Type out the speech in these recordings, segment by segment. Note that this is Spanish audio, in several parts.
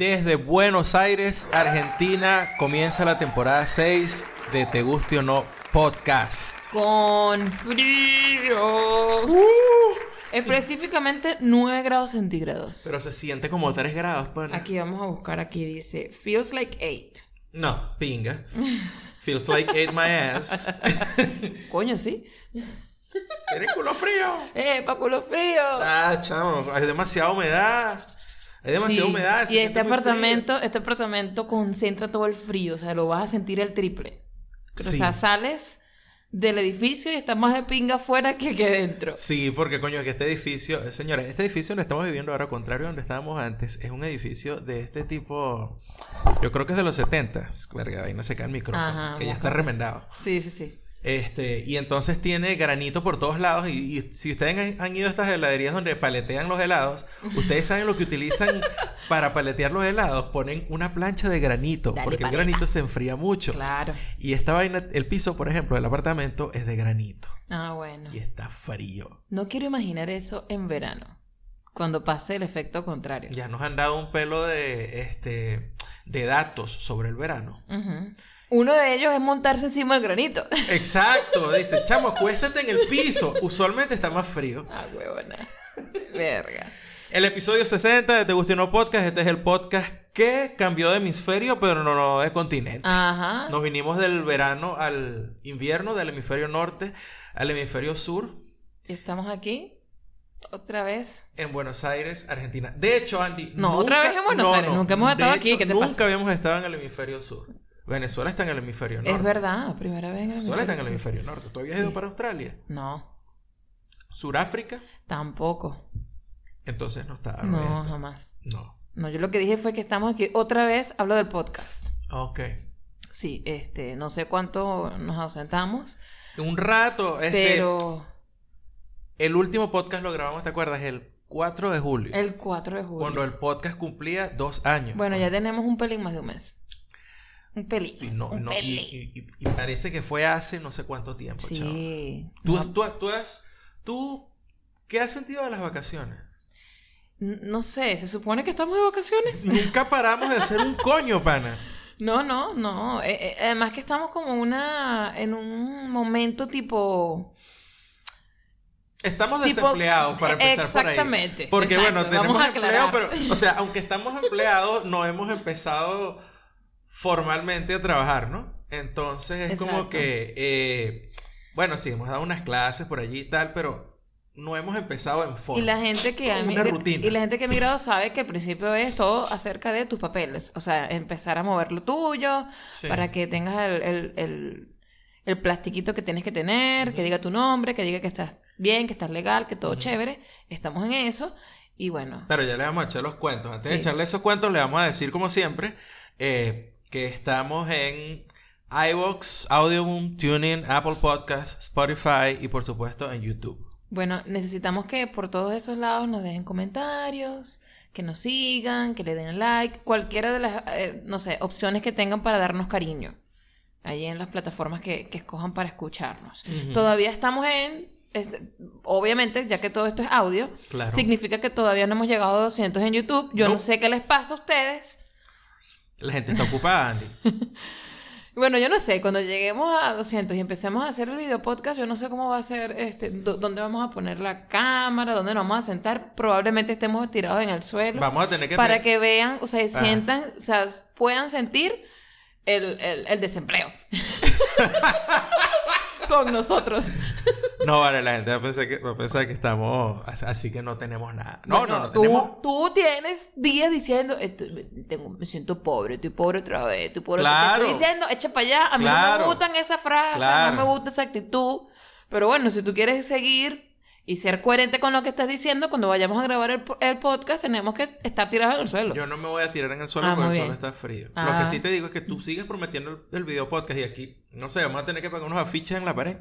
Desde Buenos Aires, Argentina, comienza la temporada 6 de Te Guste o No Podcast. Con frío. Uh. Específicamente 9 grados centígrados. Pero se siente como 3 grados, pana. Aquí vamos a buscar, aquí dice, feels like 8. No, pinga. Feels like ate my ass. Coño, sí. ¿Eres culo frío? ¡Eh, pa' culo frío! Ah, chamo, hay demasiada humedad. Hay demasiada Sí, humedad. Y este apartamento, este apartamento concentra todo el frío, o sea, lo vas a sentir el triple. Pero, Sí. O sea, sales del edificio y está más de pinga afuera que aquí dentro. Sí, porque coño, que este edificio, eh, señores, este edificio donde estamos viviendo ahora, contrario a donde estábamos antes, es un edificio de este tipo, yo creo que es de los 70, verga, ahí no se cae el micrófono, Ajá, que ya está remendado. Sí, sí, sí. Este, y entonces tiene granito por todos lados. Y, y si ustedes han, han ido a estas heladerías donde paletean los helados, ustedes saben lo que utilizan para paletear los helados. Ponen una plancha de granito, Dale, porque el granito se enfría mucho. Claro. Y esta vaina, el piso, por ejemplo, del apartamento es de granito. Ah, bueno. Y está frío. No quiero imaginar eso en verano, cuando pase el efecto contrario. Ya nos han dado un pelo de, este, de datos sobre el verano. Uno de ellos es montarse encima del granito. Exacto, dice, chamo, acuéstate en el piso. Usualmente está más frío. ah, huevona. Verga. El episodio 60 de Te Guste No Podcast, este es el podcast que cambió de hemisferio, pero no, no de continente. Ajá. Nos vinimos del verano al invierno, del hemisferio norte al hemisferio sur, Estamos aquí. Otra vez. en Buenos Aires, Argentina. De hecho, Andy. No, otra vez en Buenos Aires, nunca hemos de estado aquí, hecho, ¿qué te nunca pasa? habíamos estado en el hemisferio sur. Venezuela está en el hemisferio norte. Es verdad, primera vez en el Venezuela está en el hemisferio hemisferio norte. ¿Tú habías Sí. ido para Australia? No, ¿Suráfrica? tampoco. Entonces no estaba. No, abierto. jamás. No. No, yo lo que dije fue que estamos aquí. Otra vez hablo del podcast. Ok. Sí, este, no sé cuánto nos ausentamos, Un rato. Este, pero El último podcast lo grabamos, ¿te acuerdas? El 4 de julio. el 4 de julio. Cuando el podcast cumplía dos años. Bueno, ya tenemos un pelín más de un mes. Un pelín. Y, no, un no, y, pelín. y- y- y parece que fue hace no sé cuánto tiempo, sí. ¿Tú, No, tú, tú, has- tú, ¿qué has sentido de las vacaciones? no sé, ¿se supone que estamos de vacaciones? Nunca paramos de hacer un coño, pana. No, no, no. Eh, eh, además que estamos como una, en un momento tipo... Estamos tipo- desempleados para empezar por ahí. Exactamente. Porque exacto, bueno, tenemos empleo, pero, o sea, aunque estamos empleados, no hemos empezado formalmente a trabajar, ¿no? Entonces es como que, eh, bueno, sí, hemos dado unas clases por allí y tal, pero no hemos empezado en forma. Y la gente que ha y la gente que ha emigrado sabe que al principio es todo acerca de tus papeles, o sea, empezar a mover lo tuyo Sí. para que tengas el, el, el, el plastiquito que tienes que tener, que diga tu nombre, que diga que estás bien, que estás legal, que todo chévere. Estamos en eso y bueno, Pero ya le vamos a echar los cuentos. Antes de echarle esos cuentos, le vamos a decir, como siempre, eh, que estamos en iVoox, Audioboom, TuneIn, Apple Podcasts, Spotify y por supuesto en YouTube. bueno, necesitamos que por todos esos lados nos dejen comentarios, que nos sigan, que le den like, cualquiera de las, eh, no sé, opciones que tengan para darnos cariño. Allí en las plataformas que, que escojan para escucharnos. Todavía estamos en, este, obviamente, ya que todo esto es audio, Claro. significa que todavía no hemos llegado a 200 en YouTube. Yo no, No. sé qué les pasa a ustedes. La gente está ocupada, Andy. Bueno, yo no sé, cuando lleguemos a 200 y empecemos a hacer el video podcast, yo no sé cómo va a ser, este, dó- dónde vamos a poner la cámara, dónde nos vamos a sentar. Probablemente estemos tirados en el suelo Vamos a tener que... para que vean, o sea, Ajá. sientan, o sea, puedan sentir el, el- el desempleo. Con nosotros. No, vale, la gente va a pensar que, va a pensar que estamos... Así que no tenemos nada. No, Bueno, no, no tú, tenemos... tú tienes días diciendo, "Estoy- tengo, me siento pobre, estoy pobre otra vez, estoy pobre. otra vez". Claro. Te estoy diciendo, echa para allá. A mí no me gustan esas frases, Claro. no me gusta esa actitud. Pero bueno, si tú quieres seguir y ser coherente con lo que estás diciendo, cuando vayamos a grabar el, el podcast, tenemos que estar tirados en el suelo. Yo no me voy a tirar en el suelo Ah, porque el suelo está frío. Lo Ah. que sí te digo es que tú sigues prometiendo el, el video podcast y aquí, no sé, vamos a tener que pegar unos afiches en la pared.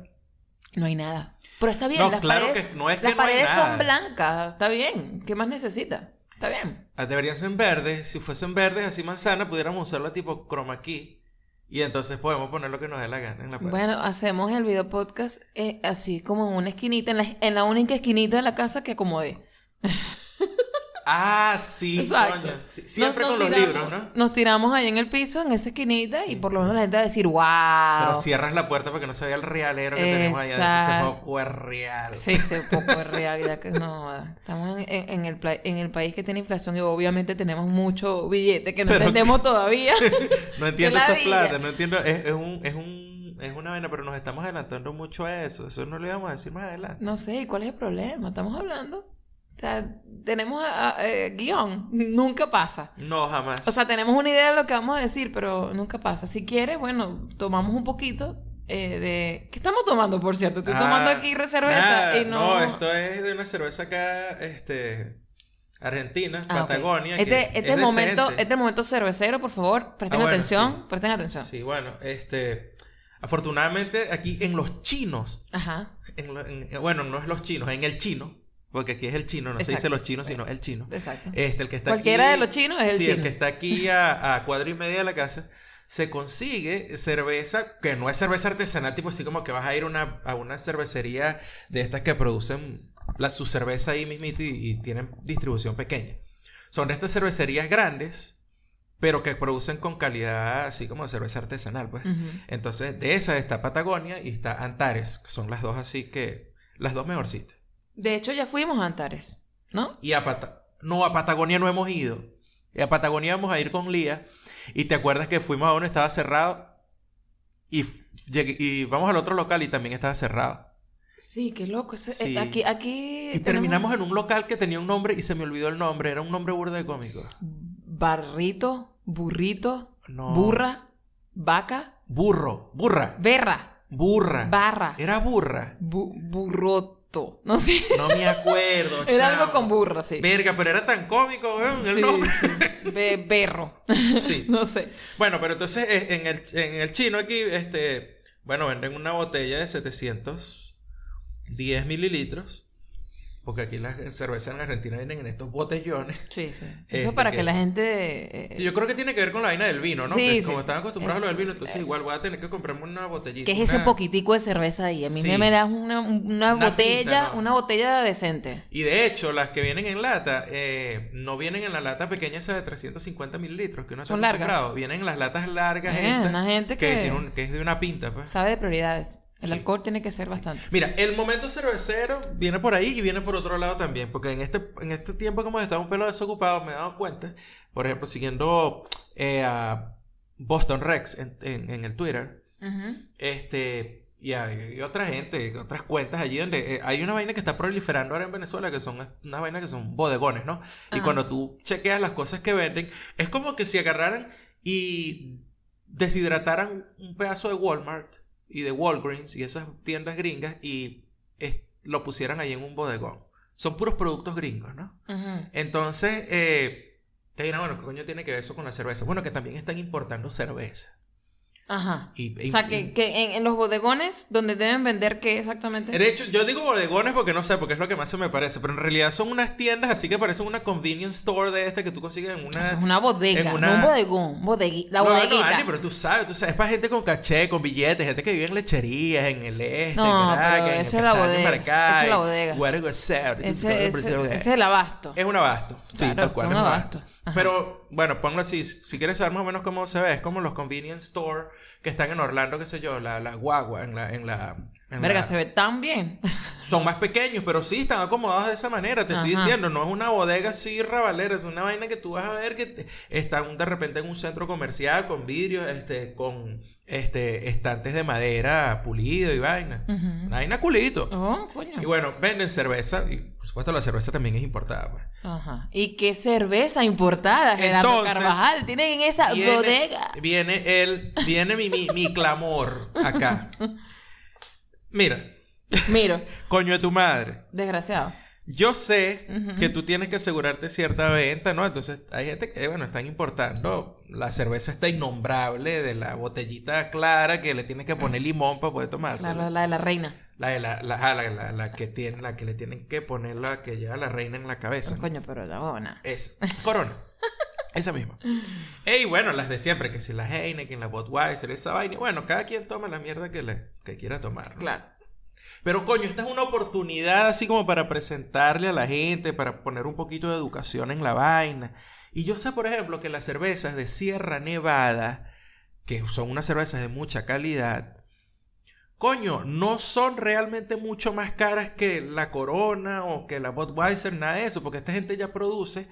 No hay nada. Pero está bien. No, las claro paredes, que no es que Las no hay paredes nada. son blancas, está bien. ¿Qué más necesita? Está bien. Ah, Deberían ser verdes. Si fuesen verdes, así manzana, pudiéramos usarla tipo chroma key. Y entonces podemos poner lo que nos dé la gana en la pared. Bueno, hacemos el video podcast eh, así como en una esquinita, en la, en la única esquinita de la casa que acomode. Ah, sí, Exacto. coño. Sí, siempre Nos- con los tiramos- libros, ¿no? Nos tiramos ahí en el piso, en esa esquinita, y por lo menos la gente va a decir, wow. Pero cierras la puerta para que no se vea el realero que tenemos allá. adentro. Ese poco es real. Sí, un poco de realidad que no. Estamos en, el, pla- en el país que tiene inflación y obviamente tenemos mucho billete que no Pero- entendemos todavía. No entiendo esa plata, no entiendo. Es, es un, es un, es una vaina, pero nos estamos adelantando mucho a eso. Eso no lo íbamos a decir más adelante. No sé, ¿y cuál es el problema? Estamos hablando. O sea, tenemos ah, ah, eh, guion, nunca pasa. No, jamás. O sea, tenemos una idea de lo que vamos a decir, pero nunca pasa. Si quieres, bueno, tomamos un poquito eh, de... ¿Qué estamos tomando, por cierto? Estoy Ah, tomando aquí cerveza nada, y no... esto es de una cerveza acá, este, argentina, Ah. Patagonia. Este, este es momento, este momento cervecero, por favor, presten Ah, bueno, atención, sí. presten atención. Sí, bueno, este, afortunadamente aquí en los chinos, Ajá, en lo- en- bueno, no es los chinos, en el chino, porque aquí es el chino, no se dice los chinos, sino el chino. exacto. Este, el que está Cualquiera aquí- de los chinos es el sí, chino. el que está aquí a, a cuadro y media de la casa, se consigue cerveza que no es cerveza artesanal, tipo así como que vas a ir una- a una cervecería de estas que producen la, su cerveza ahí mismito y, y tienen distribución pequeña. Son de estas cervecerías grandes, pero que producen con calidad así como de cerveza artesanal, pues. Entonces, de esas está Patagonia y está Antares, que son las dos así que, las dos mejorcitas. De hecho, ya fuimos a Antares, ¿no? Y a Pata- no, a Patagonia no hemos ido. Y a Patagonia vamos a ir con Lía. Y te acuerdas que fuimos a uno, estaba cerrado. Y, y vamos al otro local y también estaba cerrado. Sí, qué loco. ese- Sí. eh, Aquí, aquí Y terminamos en un local que tenía un nombre y se me olvidó el nombre. Era un nombre burda de cómico. Barrito, burrito, No. burra, vaca, Burro. Burra. berra, Burra. barra, Era burra. bu- No sé. No me acuerdo. Era algo con burra, sí. Verga, pero era tan cómico, weón, el Sí, nombre. sí. Be- berro. Sí. No sé. Bueno, pero entonces eh, en el, en el chino aquí, este, bueno, venden una botella de 710 mililitros. Porque aquí las cervezas en Argentina vienen en estos botellones. Sí, sí. Eso Este, para que- que la gente... eh, Y Yo creo que tiene que ver con la vaina del vino, ¿no? Sí, que sí, como sí. están acostumbrados a lo del vino, entonces Eso. igual voy a tener que comprarme una botellita. ¿Qué es ese una- poquitico de cerveza ahí? A mí me, me das una, una Una botella, pinta, ¿no? una botella decente. Y de hecho, las que vienen en lata, eh, no vienen en la lata pequeña esa de 350 mililitros, que uno Son largas. acostumbrado. Vienen en las latas largas Eh, estas, una gente que, que, tiene un- que es de una pinta, pues. sabe de prioridades. El Sí. alcohol tiene que ser bastante. Mira, el momento cervecero viene por ahí y viene por otro lado también, porque en este, en este tiempo como estaba un pelo desocupado, me he dado cuenta, por ejemplo, siguiendo eh, a Boston Rex en, en- en el Twitter, este, y hay otra gente, otras cuentas allí donde eh, hay una vaina que está proliferando ahora en Venezuela, que son unas vainas que son bodegones, ¿no? Y cuando tú chequeas las cosas que venden, es como que si agarraran y deshidrataran un pedazo de Walmart y de Walgreens y esas tiendas gringas y es- lo pusieran ahí en un bodegón. Son puros productos gringos, ¿no? Entonces, eh, te dirán, bueno, ¿qué coño tiene que ver eso con la cerveza? Bueno, que también están importando cerveza. Ajá. Y, O sea, que, que en, en los bodegones donde deben vender qué exactamente. De hecho, yo digo bodegones porque no sé, porque es lo que más se me parece, pero en realidad son unas tiendas así que parecen una convenience store de este que tú consigues en una... Eso es una bodega, en una- no un bodegón, bodegui- la no, bodeguita. no, Andy, pero tú sabes, tú sabes, es para gente con caché, con billetes, gente que vive en lecherías, en el este, No, en Caracas, en es la Castaño, bodega, Maracay, esa es la bodega. Ese, ese- ese es el abasto. Es un abasto, sí, Claro, tal cual, es un abasto. abasto. Pero, bueno, ponlo así, si quieres saber más o menos cómo se ve, es como los convenience store que están en Orlando, qué sé yo, la, la guagua, en la... En la en Verga, se ve tan bien. son más pequeños, pero sí están acomodados de esa manera. Te estoy diciendo, no es una bodega así rabalera, es una vaina que tú vas a ver que te- están de repente en un centro comercial con vidrios, este, con este, estantes de madera pulido y vaina. Una vaina culito. Oh, coño. Y bueno, venden cerveza y por supuesto la cerveza también es importada. pues. Ajá. ¿Y qué cerveza importada, Gerardo Entonces, Carvajal? Tienen en esa Viene- bodega. Viene el, viene mi, mi, mi clamor acá. Mira, Miro, coño de tu madre. desgraciado. Yo sé que tú tienes que asegurarte cierta venta, ¿no? Entonces hay gente que, bueno, están importando la cerveza está innombrable de la botellita clara que le tienes que poner limón para poder tomar. Claro, la de la reina. La, de la, la, la, la- la que tiene, la que le tienen que poner la que lleva la reina en la cabeza. ¿no? Coño, pero la buena. Esa. Corona. Esa misma. Y bueno, las de siempre, que si la Heineken, la Budweiser, esa vaina. Bueno, cada quien toma la mierda que, le, que quiera tomar. ¿no? Claro. Pero coño, esta es una oportunidad así como para presentarle a la gente, para poner un poquito de educación en la vaina. Y yo sé, por ejemplo, que las cervezas de Sierra Nevada, que son unas cervezas de mucha calidad, coño, no son realmente mucho más caras que la Corona o que la Budweiser, nada de eso, porque esta gente ya produce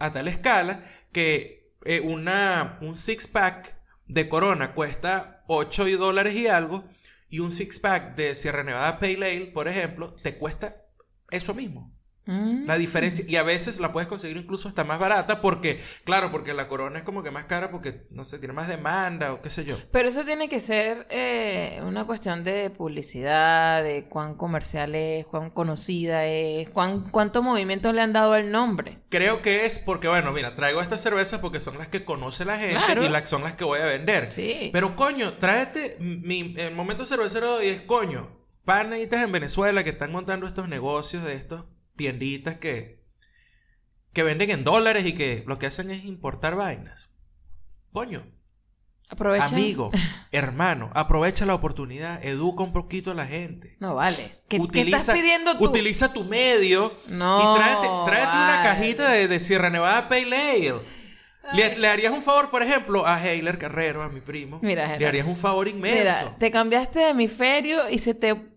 a tal escala que eh, una, un six pack de Corona cuesta 8 dólares y algo y un six pack de Sierra Nevada Pale Ale, por ejemplo, te cuesta eso mismo. Mm. La diferencia, y a veces la puedes conseguir incluso hasta más barata porque, claro, porque la corona es como que más cara porque, no sé, tiene más demanda o qué sé yo. Pero eso tiene que ser eh, una cuestión de publicidad, de cuán comercial es, cuán conocida es, cuán, cuánto movimiento le han dado al nombre. Creo que es porque, bueno, mira, traigo estas cervezas porque son las que conoce la gente Claro. y las son las que voy a vender. Sí. Pero coño, tráete, mi el momento cervecero de hoy es coño, panitas en Venezuela que están montando estos negocios de estos tienditas que, que venden en dólares y que lo que hacen es importar vainas. Coño, Aprovecha. amigo, hermano, aprovecha la oportunidad, educa un poquito a la gente. No vale. ¿Qué, qué estás pidiendo tú? Utiliza tu medio No, y tráete, tráete una cajita de, de Sierra Nevada Pale Ale. Le, le harías un favor, por ejemplo, a Heiler Carrero, a mi primo. Mira, le Gerardo. harías un favor inmenso. Mira, te cambiaste de hemisferio y se te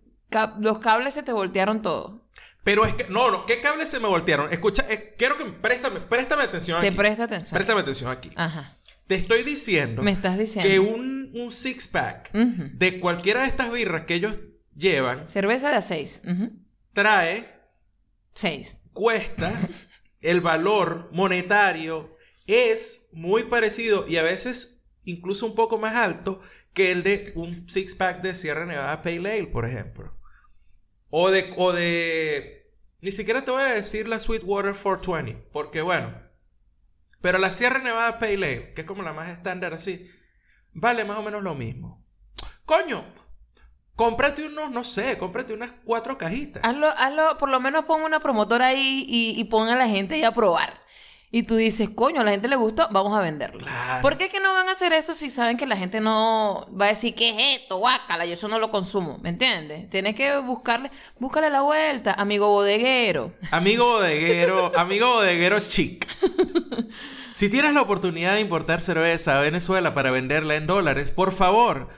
los cables se te voltearon todos. Pero es que, no, no, ¿qué cables se me voltearon? Escucha, quiero que préstame, préstame atención Te aquí. presta atención. Préstame atención aquí. Ajá. Te estoy diciendo Me estás diciendo. que un, un six pack de cualquiera de estas birras que ellos llevan Cerveza de a seis. Trae, Seis. cuesta, el valor monetario es muy parecido y a veces incluso un poco más alto que el de un six pack de Sierra Nevada Pale Ale, por ejemplo. O de, o de, ni siquiera te voy a decir la Sweetwater 420, porque bueno, pero la Sierra Nevada Pale Ale, que es como la más estándar así, vale más o menos lo mismo. Coño, cómprate unos, no sé, cómprate unas cuatro cajitas. Hazlo, hazlo, por lo menos pon una promotora ahí y, y pon a la gente ahí a probar. Y tú dices, coño, a la gente le gustó, vamos a venderlo. Claro. ¿Por qué es que no van a hacer eso si saben que la gente no va a decir, ¿qué es esto? Guácala, yo eso no lo consumo. ¿Me entiendes? Tienes que buscarle, búscale la vuelta, amigo bodeguero. Amigo bodeguero, amigo bodeguero chic. Si tienes la oportunidad de importar cerveza a Venezuela para venderla en dólares, por favor,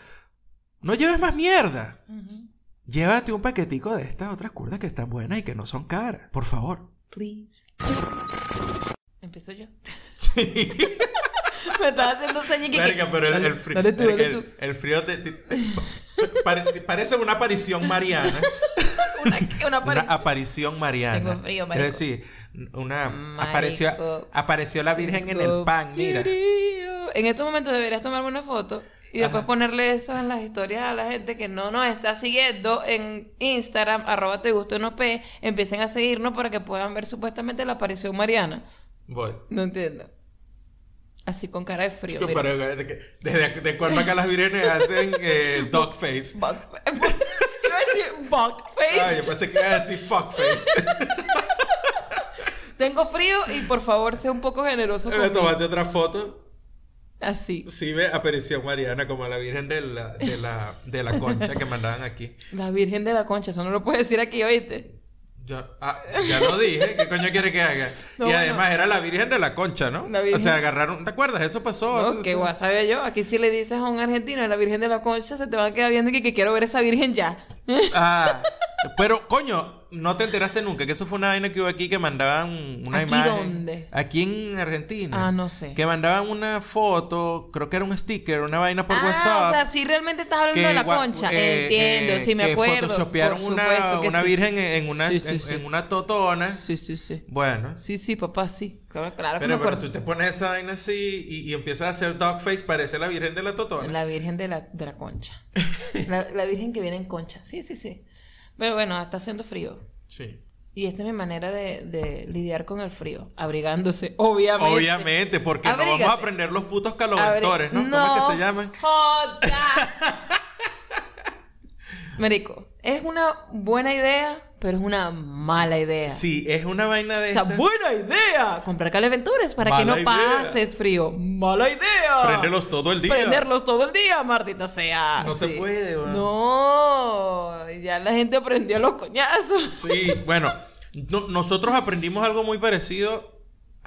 no lleves más mierda. Llévate un paquetico de estas otras curdas que están buenas y que no son caras, por favor. Please. Empiezo yo. Sí. Me estás haciendo señas que... Verga, pero el, Dale, el frío, dale tú, dale el- tú. el frío te, te- te- pare- parece una aparición mariana. Una, una Una aparición. mariana. Tengo frío, es marico. decir, una Marico. apareció, apareció la Virgen en el pan, mira. En estos momentos deberías tomarme una foto y después Ajá. ponerle eso en las historias a la gente que no nos está siguiendo en Instagram, arroba te gusta no p, empiecen a seguirnos para que puedan ver supuestamente la aparición mariana. Voy. No entiendo. Así con cara de frío. Yo, pero desde, de cuando acá las vírgenes hacen eh, dog face. Bug fa- Iba a decir. Ay, yo pensé que iba a decir fuck face. Tengo frío y por favor sea un poco generoso Me conmigo. tomaste otra foto. Así. Sí, ve, aparición mariana como la virgen de la, de la, de la concha que mandaban aquí. La Virgen de la Concha, eso no lo puedes decir aquí, ¿oíste? Yo, ah, ya lo dije, ¿qué coño quiere que haga? No, y además era la virgen de la concha, ¿no? La O sea, agarraron, ¿te acuerdas? Eso pasó. No, que guay sabía yo. Aquí si le dices a un argentino la Virgen de la Concha, se te va a quedar viendo que, que quiero ver esa Virgen ya. Ah, pero coño, no te enteraste nunca que eso fue una vaina que hubo aquí que mandaban una ¿Aquí imagen. dónde? Aquí en Argentina. Ah, no sé. Que mandaban una foto, creo que era un sticker, una vaina por ah, WhatsApp. o sea, si realmente estás hablando que de la Concha. eh, Entiendo, eh, sí me que acuerdo. photoshopearon Por una, que una sí. virgen en, una, Sí, sí, en, una totona. Sí, sí, sí. Bueno. Sí, sí, papá, sí. Claro, claro que me Pero, pero tú te pones esa vaina así y, y empiezas a hacer dog face, parece la virgen de la totona. La Virgen de la, de la Concha. La, la Virgen que viene en concha. Sí, sí, sí. Pero bueno, está haciendo frío. Sí. Y esta es mi manera de, de lidiar con el frío. Abrigándose, obviamente. Obviamente, porque no vamos a aprender los putos caloventores, ¿no? ¿Cómo es que se llaman? jodas. Marico, Es una buena idea, pero es una mala idea. Sí, es una vaina de O sea, estas. buena idea. Comprar calefactores para que no idea. pases frío. Mala idea. Prenderlos todo el día. Prenderlos todo el día, maldita sea. No se puede, weón. No, ya la gente aprendió los coñazos. Sí, bueno, no- nosotros aprendimos algo muy parecido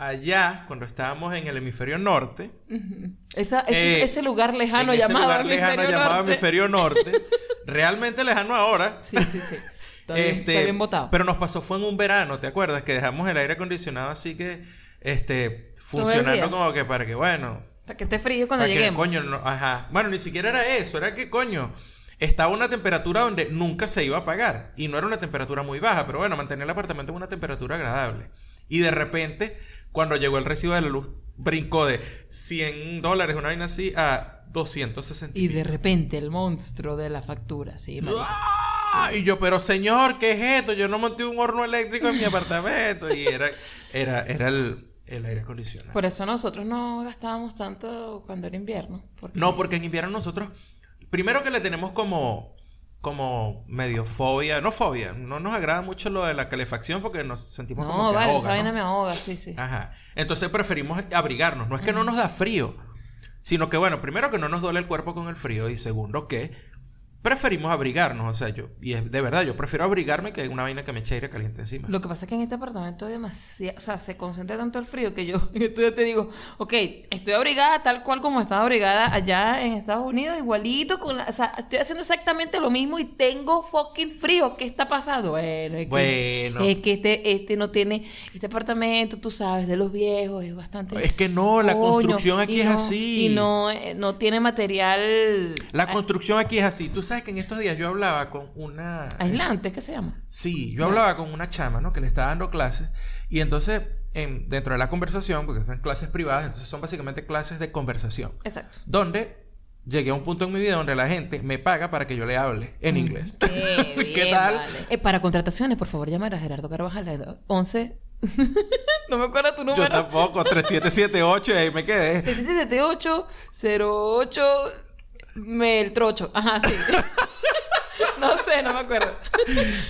allá cuando estábamos en el hemisferio norte. Ujú. Esa- ese, Eh, ese lugar lejano ese llamado lugar lejano hemisferio llamado norte. hemisferio norte. realmente lejano ahora. Sí, sí, sí. Está bien, Este, bien. Pero nos pasó fue en un verano, ¿te acuerdas? Que dejamos el aire acondicionado así que, este, funcionando como que para que, bueno, Para que esté frío cuando para que, lleguemos. coño, no- ajá. Bueno, ni siquiera era eso, era que, coño, estaba una temperatura donde nunca se iba a apagar. Y no era una temperatura muy baja, pero bueno, mantenía el apartamento en una temperatura agradable. Y de repente, cuando llegó el recibo de la luz, brincó de 100 dólares, una vaina así, a 260. Y de repente el monstruo de la factura, sí. ¡Ah! Y yo, pero señor, ¿qué es esto? Yo no monté un horno eléctrico en mi apartamento. Y era, era, era el, el aire acondicionado. Por eso nosotros no gastábamos tanto cuando era invierno. Porque... No, porque en invierno nosotros, primero que le tenemos como, como medio fobia, no fobia, no nos agrada mucho lo de la calefacción porque nos sentimos como No, que vale, ahoga, esa vaina ¿no? me ahoga, sí, sí. Ajá. Entonces preferimos abrigarnos. No es que no nos da frío, sino que, bueno, primero que no nos duele el cuerpo con el frío y segundo que preferimos abrigarnos. O sea, yo, y es de verdad, yo prefiero abrigarme que una vaina que me eche aire caliente encima. Lo que pasa es que en este apartamento hay demasiado, o sea, se concentra tanto el frío que yo en ya te digo, ok, estoy abrigada tal cual como estaba abrigada allá en Estados Unidos, igualito con la, o sea, estoy haciendo exactamente lo mismo y tengo fucking frío. ¿Qué está pasando? Bueno, es que, Bueno. es que este, este no tiene, este apartamento, tú sabes, de los viejos, es bastante... Es que no, la Coño, construcción aquí es así. Y no, eh, no tiene material La a- construcción aquí es así. Tú sabes que en estos días yo hablaba con una... aislante, ¿qué se llama? Sí, yo hablaba con una chama, ¿no? Que le estaba dando clases. Y entonces, en- dentro de la conversación, porque son clases privadas, entonces son básicamente clases de conversación. Exacto. Donde llegué a un punto en mi vida donde la gente me paga para que yo le hable en inglés. Qué ¿Qué bien, tal? vale. Eh, para contrataciones, por favor, llamar a Gerardo Carvajal al 11. no me acuerdo tu Yo número. tampoco, 3778, y ahí me quedé. 7778 08 Meltrocho. Ajá, sí. no sé, no me acuerdo.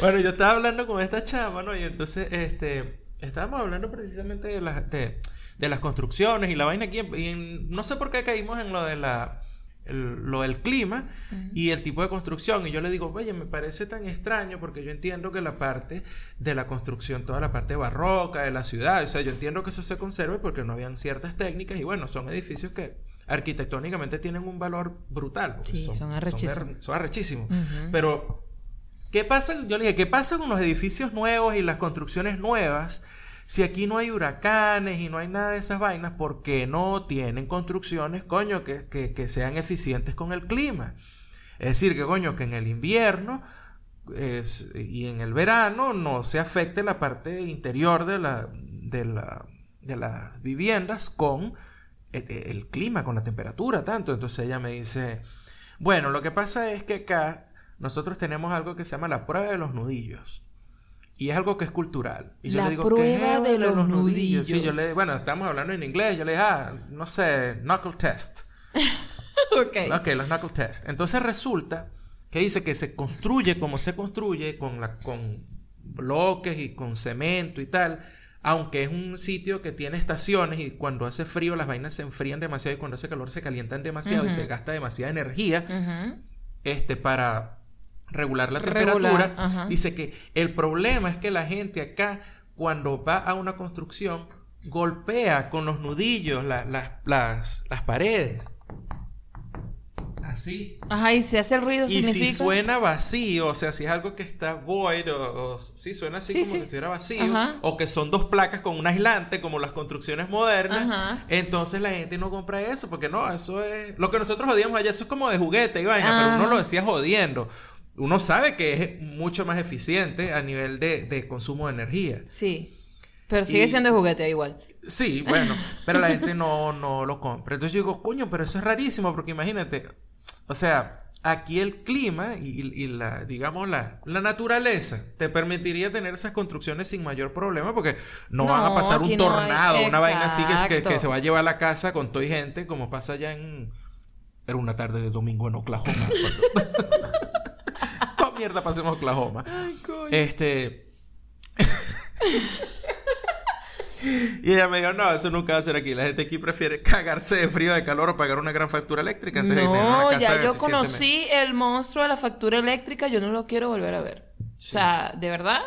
Bueno, yo estaba hablando con esta chama, ¿no? Y entonces, este, estábamos hablando precisamente de las, de, de las construcciones y la vaina aquí. Y en- no sé por qué caímos en lo de la, el- lo del clima y el tipo de construcción. Y yo le digo, oye, me parece tan extraño porque yo entiendo que la parte de la construcción, toda la parte barroca de la ciudad, o sea, yo entiendo que eso se conserve porque no habían ciertas técnicas y bueno, son edificios que arquitectónicamente tienen un valor brutal. Sí, son arrechísimos. Son, son arrechísimos. Ujú. Pero, ¿qué pasa? Yo le dije, ¿qué pasa con los edificios nuevos y las construcciones nuevas? Si aquí no hay huracanes y no hay nada de esas vainas, ¿por qué no tienen construcciones, coño, que, que- que sean eficientes con el clima? Es decir, que coño, que en el invierno es- y en el verano no se afecte la parte interior de, la, de, la- de las viviendas con el, el clima, con la temperatura, tanto. Entonces ella me dice, bueno, lo que pasa es que acá nosotros tenemos algo que se llama la prueba de los nudillos. Y es algo que es cultural. Y yo La le digo, ¿qué prueba es de lo los Sí, nudillos. yo le, bueno, estamos hablando en inglés. Yo le dije, ah, no sé, knuckle test. ok. Ok, los knuckle test. Entonces resulta que dice que se construye como se construye con, la, con bloques y con cemento y tal. Aunque es un sitio que tiene estaciones y cuando hace frío las vainas se enfrían demasiado y cuando hace calor se calientan demasiado y se gasta demasiada energía este, para regular la Regular, temperatura. Dice que el problema es que la gente acá, cuando va a una construcción, golpea con los nudillos la- la- las, las paredes. Así. Ajá, y si hace el ruido Y significa... si suena vacío, o sea, si es algo que está void, o, o si suena así Sí, como sí. que estuviera vacío, Ajá. o que son dos placas con un aislante, como las construcciones modernas, Ajá. entonces la gente no compra eso, porque no, eso es. Lo que nosotros odiamos allá, eso es como de juguete y vaina, pero uno lo decía jodiendo. Uno sabe que es mucho más eficiente a nivel de, de consumo de energía. Sí. Pero sigue Y siendo juguete igual. Sí, bueno, pero la gente no, no lo compra. Entonces yo digo, coño, pero eso es rarísimo, porque imagínate, o sea, aquí el clima y, y la, digamos, la, la naturaleza te permitiría tener esas construcciones sin mayor problema, porque no, van a pasar un aquí no hay- tornado, una vaina así que, que, que Exacto. se va a llevar a la casa con toda gente, como pasa allá en... Era una tarde de domingo en Oklahoma. cuando- mierda, pasemos a Oklahoma. Ay, coño. Este. y ella me dijo, no, eso nunca va a ser aquí. La gente aquí prefiere cagarse de frío, de calor o pagar una gran factura eléctrica antes de tener una No, casa ya yo conocí el monstruo de la factura eléctrica, yo no lo quiero volver a ver. O sea, ¿de verdad?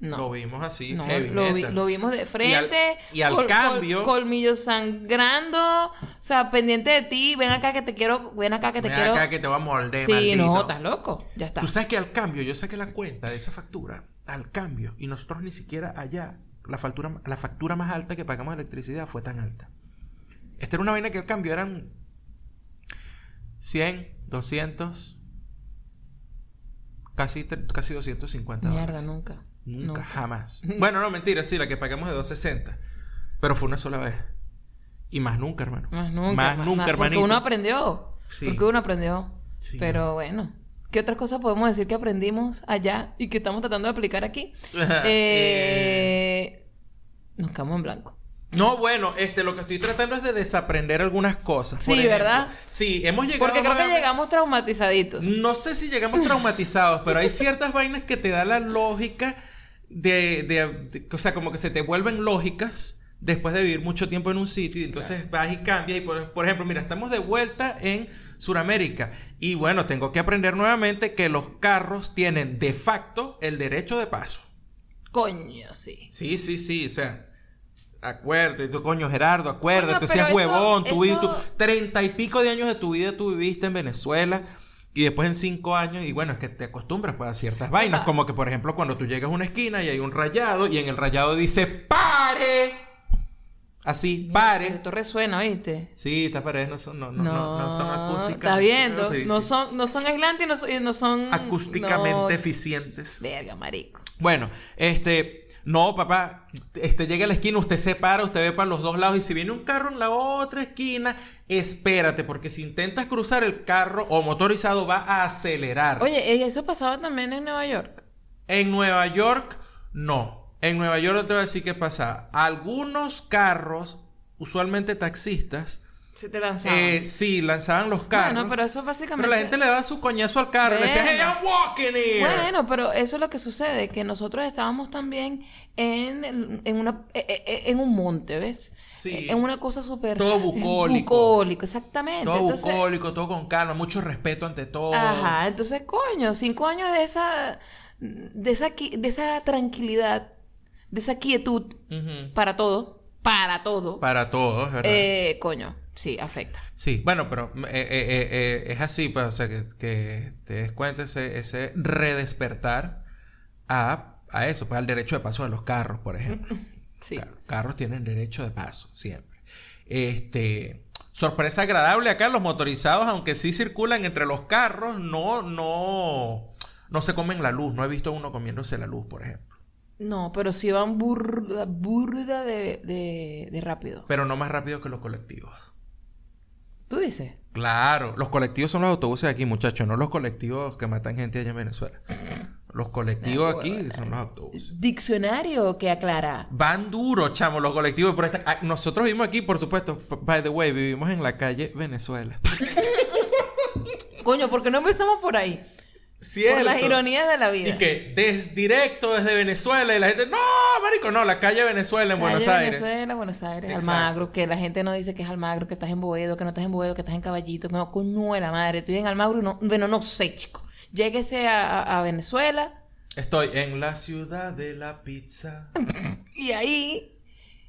No. Lo vimos así, No, heavy lo, vi- metal. lo vimos de frente. y al col- col- cambio- colmillos sangrando. O sea, pendiente de ti. Ven acá que te quiero. Ven acá que te Ven quiero. acá que te va a morder, sí, maldito. no, estás loco. Ya está. Tú sabes que al cambio, yo saqué la cuenta de esa factura, al cambio, y nosotros ni siquiera allá, la factura, la factura más alta que pagamos de electricidad fue tan alta. Esta era una vaina que al cambio eran 100, 200, casi, casi 250 Mierda, dólares. nunca. Nunca, nunca. jamás. Bueno, no, mentira, sí, la que pagamos de 260. Pero fue una sola vez. Y más nunca, hermano. Más nunca. Más nunca, Porque hermanito. uno aprendió. Sí. Porque uno aprendió. Sí. Pero bueno. ¿Qué otras cosas podemos decir que aprendimos allá y que estamos tratando de aplicar aquí? Eh, Nos quedamos en blanco. No, bueno, este, lo que estoy tratando es de desaprender algunas cosas. Sí, Por ejemplo, ¿verdad? Sí, hemos llegado. Porque creo que llegamos traumatizaditos. No sé si llegamos traumatizados, pero hay ciertas vainas que te da la lógica de, de- de- O sea, como que se te vuelven lógicas después de vivir mucho tiempo en un sitio. Y entonces vas y cambias. Y por, por ejemplo, mira, estamos de vuelta en Sudamérica. Y bueno, tengo que aprender nuevamente que los carros tienen de facto el derecho de paso. Coño, sí. Sí, sí, sí, o sea, acuérdate, tú coño Gerardo, acuérdate, Coño, seas eso- huevón, tú eso- treinta y pico de años de tu vida tú viviste en Venezuela y después en cinco años, y bueno, es que te acostumbras pues a ciertas vainas, como que por ejemplo cuando tú llegas a una esquina y hay un rayado y en el rayado dice ¡PARE! Así, pare. Esto resuena, ¿viste? Sí, estas paredes no son, no, no, no, no son acústicas. Estás viendo. No son, no son aislantes y no son, acústicamente eficientes. Verga, marico. Bueno, este, no, papá, este llega a la esquina, usted se para, usted ve para los dos lados y si viene un carro en la otra esquina, espérate, porque si intentas cruzar el carro o motorizado va a acelerar. Oye, ¿y eso pasaba también en Nueva York? En Nueva York, no. En Nueva York te voy a decir qué pasa. Algunos carros, usualmente taxistas, Se te lanzaban. eh, sí, lanzaban los carros. Bueno, pero eso básicamente... pero la gente le daba su coñazo al carro y le decía, hey, Bueno. I'm walking here. Bueno, pero eso es lo que sucede, que nosotros estábamos también en, en, una, eh, eh, en un monte, ¿ves? Sí. En una cosa súper... Todo bucólico. Bucólico, exactamente. Todo Entonces, bucólico, todo con calma, mucho respeto ante todo. Ajá, entonces, coño, cinco años de esa, de esa, de esa tranquilidad, de esa quietud para todo, para todo, Para todos, ¿verdad? eh, coño, sí, afecta. Sí, bueno, pero eh, eh, eh, eh, es así, pues, o sea, que, que te des cuenta ese, ese redespertar a, a eso, pues al derecho de paso de los carros, por ejemplo. Sí. Carros tienen derecho de paso, siempre. Este, sorpresa agradable acá, los motorizados, aunque sí circulan entre los carros, no, no, no se comen la luz. No he visto uno comiéndose la luz, por ejemplo. No, pero sí van burda, burda de, de, de rápido. Pero no más rápido que los colectivos. ¿Tú dices? Claro, los colectivos son los autobuses de aquí, muchachos, no los colectivos que matan gente allá en Venezuela. Los colectivos aquí son los autobuses. Diccionario que aclara. Van duro, chamo, los colectivos. Por esta... ah, Nosotros vivimos aquí, por supuesto. By the way, vivimos en la calle Venezuela. Coño, ¿por qué no empezamos por ahí? Por las ironías de la vida. Y que des, directo desde Venezuela y la gente, no, marico, no, la calle Venezuela en Calle Buenos Aires. Venezuela, Buenos Aires, Exacto. Almagro, que la gente no dice que es Almagro, que estás en Boedo, que no estás en Boedo, que estás en Caballito, que no, coño de la madre, estoy en Almagro y no, bueno, no sé, chico. Lléguese a, a- a Venezuela Estoy en la ciudad de la pizza. y ahí,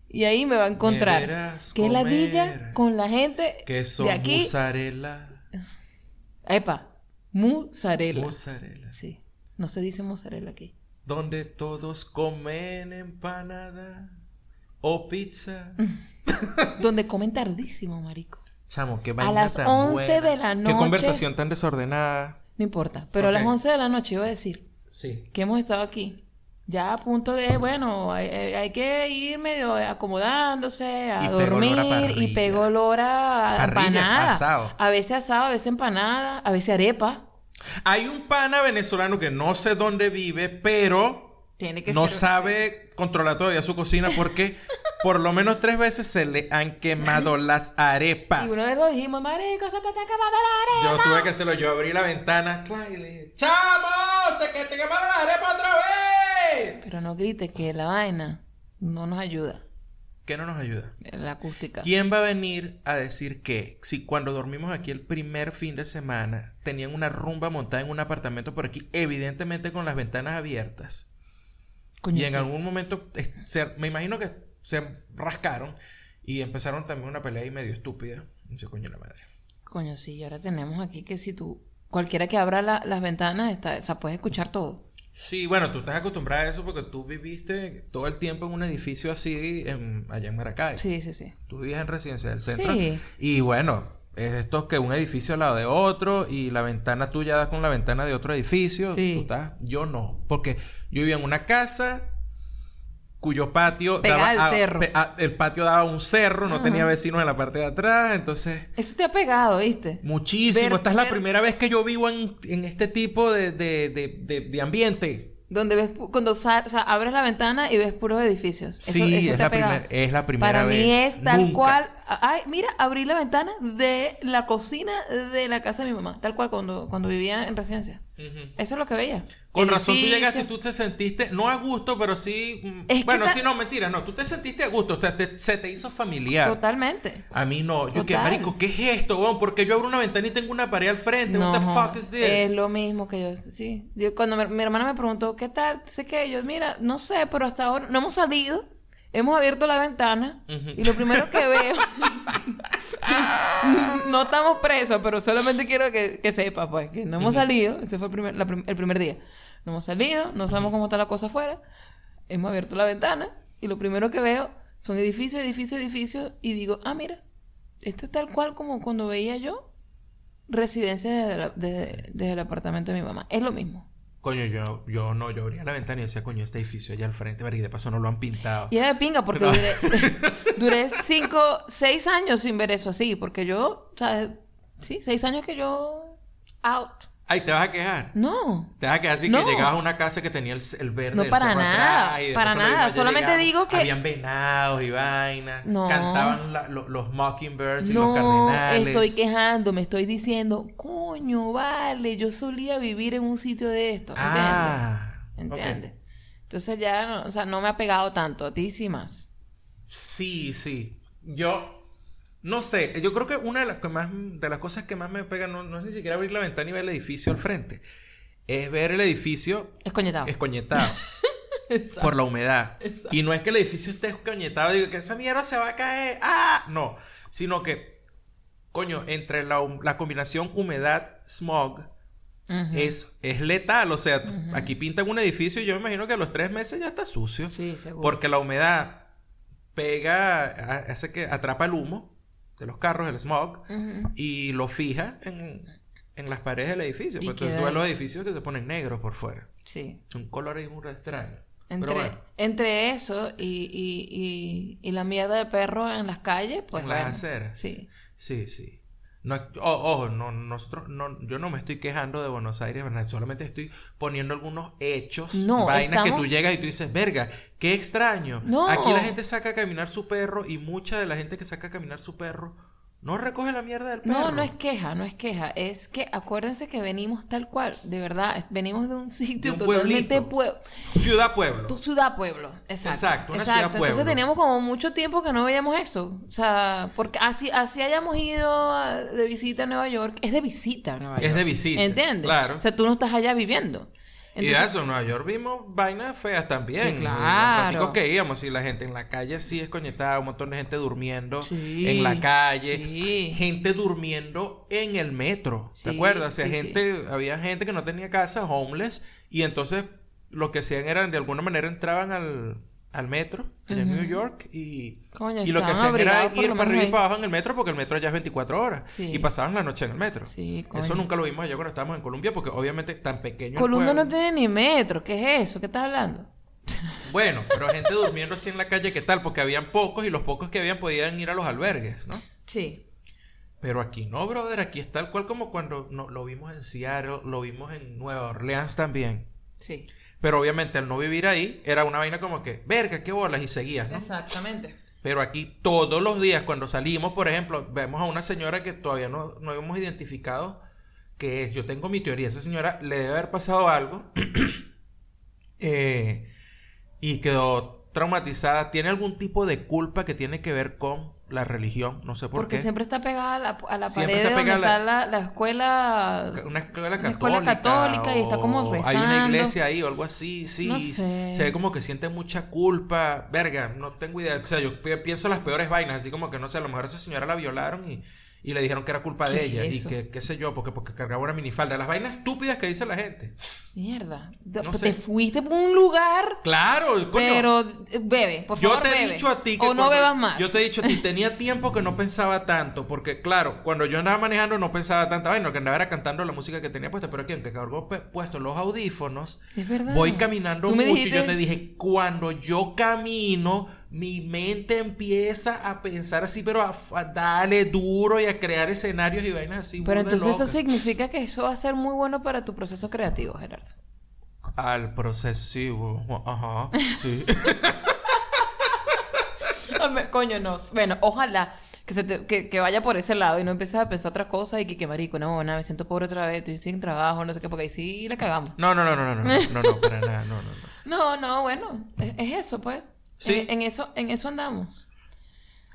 y ahí me va a encontrar. Que la villa con la gente de aquí. mozzarella. Epa, mozzarella. Mozzarella. Sí, no se dice mozzarella aquí. Donde todos comen empanada o pizza. Donde comen tardísimo, marico. Chamo, qué A vaina las tan 11 de la Qué noche. conversación tan desordenada. No importa, pero a las Ok. 11 de la noche iba a decir Sí. que hemos estado aquí. Ya a punto de, bueno, hay, que ir medio acomodándose, a Y pegó olor a dormir, y pegó olor a Parrilla, empanada. asado. A veces asado, a veces empanada, a veces arepa. Hay un pana venezolano que no sé dónde vive, pero Tiene que no ser- sabe controlar todavía su cocina porque por lo menos tres veces se le han quemado las arepas. Y una vez lo dijimos, marico, se te está acabando la arepa. Yo tuve que hacerlo, yo abrí la ventana clac, y le dije, ¡Chamo! ¡Se que te quemaron las arepas otra vez! Pero no grites que la vaina no nos ayuda. ¿Qué no nos ayuda? La acústica. ¿Quién va a venir a decir que si cuando dormimos aquí el primer fin de semana tenían una rumba montada en un apartamento por aquí, evidentemente con las ventanas abiertas? Coño, y en sí. algún momento, eh, se- me imagino que se rascaron y empezaron también una pelea ahí medio estúpida. Y se coño la madre. Coño, sí, y ahora tenemos aquí que si tú... Cualquiera que abra la- las ventanas, está, o sea, puedes escuchar todo. Sí, bueno, tú estás acostumbrada a eso porque tú viviste todo el tiempo en un edificio así en- allá en Maracay. Sí, sí, sí. Tú vivías en residencia del centro. Sí. Y bueno, es esto que un edificio al lado de otro y la ventana tuya da con la ventana de otro edificio. Sí. Tú estás, yo no, porque yo vivía en una casa cuyo patio daba al cerro. a- el patio daba un cerro, no Ajá. tenía vecinos en la parte de atrás, entonces Eso te ha pegado, ¿viste? muchísimo. Ver- Esta es la ver- primera vez que yo vivo en, en este tipo de, de, de, de- ambiente. Donde ves, cuando sa- o sea, abres la ventana y ves puros edificios. Eso, sí, eso es, te la pegado. primer- es la primera Para vez. mí es tal Nunca. cual. Ay, mira, abrí la ventana de la cocina de la casa de mi mamá. Tal cual cuando, cuando vivía en residencia. Ujú. Eso es lo que veía. Con razón tú Edificio. llegaste y tú te sentiste, no a gusto, pero sí... mm, Es bueno, sí, no, mentira, no. Tú te sentiste a gusto, o sea, te- se te hizo familiar. Totalmente. A mí no. Yo que, marico, ¿qué es esto, weón? Porque yo abro una ventana y tengo una pared al frente. What the fuck is this? Es lo mismo que yo, sí. Yo, cuando mi, mi hermana me preguntó, ¿qué tal? Sé que yo, mira, no sé, pero hasta ahora no hemos salido. Hemos abierto la ventana y lo primero que veo, no estamos presos, pero solamente quiero que, que sepa, pues, que no hemos salido. Ese fue el primer, la prim- el primer día. No hemos salido, no sabemos cómo está la cosa afuera. Hemos abierto la ventana y lo primero que veo son edificios, edificios, edificios y digo, ah, mira, esto es tal cual como cuando veía yo residencia desde, la- desde- desde el apartamento de mi mamá. Es lo mismo. Coño, yo, yo no, yo abría la ventana y decía, coño, este edificio allá al frente, marico, y de paso no lo han pintado. Y es de pinga porque No. duré, duré cinco, seis años sin ver eso así. Porque yo, o sea, sí, seis años que yo out. Ay, ¿te vas a quejar? No. Te vas a quedar así No. que llegabas a una casa que tenía el, el verde No, para nada, atrás, y para nada. Solamente digo que- Habían venados y vainas. No. Cantaban la- lo- los mockingbirds y No, los cardenales. estoy quejando, me estoy diciendo, coño, vale, yo solía vivir en un sitio de esto. ¿Entiendes? Ah. ¿Entiendes? Entonces ya, o sea, no me ha pegado tanto. A ti sí más. Sí, sí. Yo no sé, yo creo que una de las, que más, de las cosas que más me pega no, no es ni siquiera abrir la ventana y ver el edificio al frente. Es ver el edificio Es coñetado. escoñetado Exacto. por la humedad. Exacto. Y no es que el edificio esté escoñetado, digo que esa mierda se va a caer. ¡Ah! No. Sino que, coño, entre la, combinación humedad-smog es, es letal. O sea, aquí pintan un edificio y yo me imagino que a los tres meses ya está sucio. Sí, seguro. Porque la humedad pega, hace que atrapa el humo de los carros, el smog, y lo fija en, en las paredes del edificio. Pues entonces tú los edificios que se ponen negros por fuera. Sí. Un color ahí muy extraño. Entre, Pero bueno, entre eso y, y, y, y la mierda de perro en las calles, pues en las aceras. Sí. Sí, sí. No, ojo, no, nosotros, no, yo no me estoy quejando de Buenos Aires, solamente estoy poniendo algunos hechos, No, vainas que tú llegas y tú dices, verga, qué extraño. No. Aquí la gente saca a caminar su perro y mucha de la gente que saca a caminar su perro no recoge la mierda del perro. No, no es queja, no es queja. Es que acuérdense que venimos tal cual, de verdad. Venimos de un sitio un totalmente pueblo. Ciudad pueblo. Tu ciudad pueblo, exacto. Exacto, una exacto. ciudad pueblo. Entonces teníamos como mucho tiempo que no veíamos eso. O sea, porque así, así hayamos ido de visita a Nueva York, es de visita a Nueva York. Es de visita. ¿Entiendes? Claro. O sea, tú no estás allá viviendo. Y de eso, en Nueva York vimos vainas feas también. Sí, Los claro. raticos que íbamos y la gente en la calle sí es coñetada, un montón de gente durmiendo Sí, en la calle. sí. Gente durmiendo en el metro. ¿Te acuerdas? O sea, gente, había gente que no tenía casa, homeless, y entonces lo que hacían era, de alguna manera, entraban al, al metro allá en. New York y, Coño, y lo que hacían era ir para arriba y para abajo en el metro porque el metro ya es 24 horas Sí. y pasaban la noche en el metro. Sí. Eso nunca lo vimos allá cuando estábamos en Colombia porque obviamente tan pequeño Colombia no tiene ni metro. ¿Qué es eso? ¿Qué estás hablando? Bueno, pero gente durmiendo así en la calle, ¿qué tal? Porque habían pocos y los pocos que habían podían ir a los albergues, ¿no? Sí. Pero aquí no, brother, aquí es tal cual como cuando no, lo vimos en Seattle, lo vimos en Nueva Orleans también. Sí. Pero obviamente al no vivir ahí, era una vaina como que, verga, qué bolas, y seguías, ¿no? Exactamente. Pero aquí todos los días cuando salimos, por ejemplo, vemos a una señora que todavía no, no hemos identificado que es, yo tengo mi teoría, esa señora le debe haber pasado algo eh, y quedó traumatizada. ¿Tiene algún tipo de culpa que tiene que ver con la religión? No sé por Porque qué. siempre está pegada a la, a la Siempre pared está de donde está la, la escuela. Una escuela Una católica. escuela católica y está como o Hay una rezando. iglesia ahí o algo así, sí. No sé. Se ve como que siente mucha culpa. Verga, no tengo idea. O sea, yo pi- pienso las peores vainas, así como que no sé, a lo mejor a esa señora la violaron y, y le dijeron que era culpa de ¿Qué ella. es Y que, qué sé yo, porque, porque cargaba una minifalda. Las vainas estúpidas que dice la gente. Mierda. No te sé. fuiste por un lugar, Claro, coño. pero bebe, por Yo favor, te he dicho a ti que O no bebas más. Yo te he dicho a ti, tenía tiempo que no pensaba tanto, porque claro, cuando yo andaba manejando no pensaba tanto, bueno, que andaba era cantando la música que tenía puesta, pero aquí, aunque cargó puesto los audífonos, Es verdad. voy caminando mucho y yo te dije, cuando yo camino, mi mente empieza a pensar así, pero a, a darle duro y a crear escenarios y vainas así. Pero entonces eso significa que eso va a ser muy bueno para tu proceso creativo, Gerardo. Al procesivo, ajá, sí. Coño, no. Bueno, ojalá que, se te- que, que vaya por ese lado y no empieces a pensar otras cosas y que, que marico, no, nada, me siento pobre otra vez, estoy sin trabajo, no sé qué, porque ahí sí la cagamos. No, no, no, no, no, no, no, no, para nada, no, no, no. No, no, bueno, es, es eso, pues. Sí. En, en eso, en eso andamos.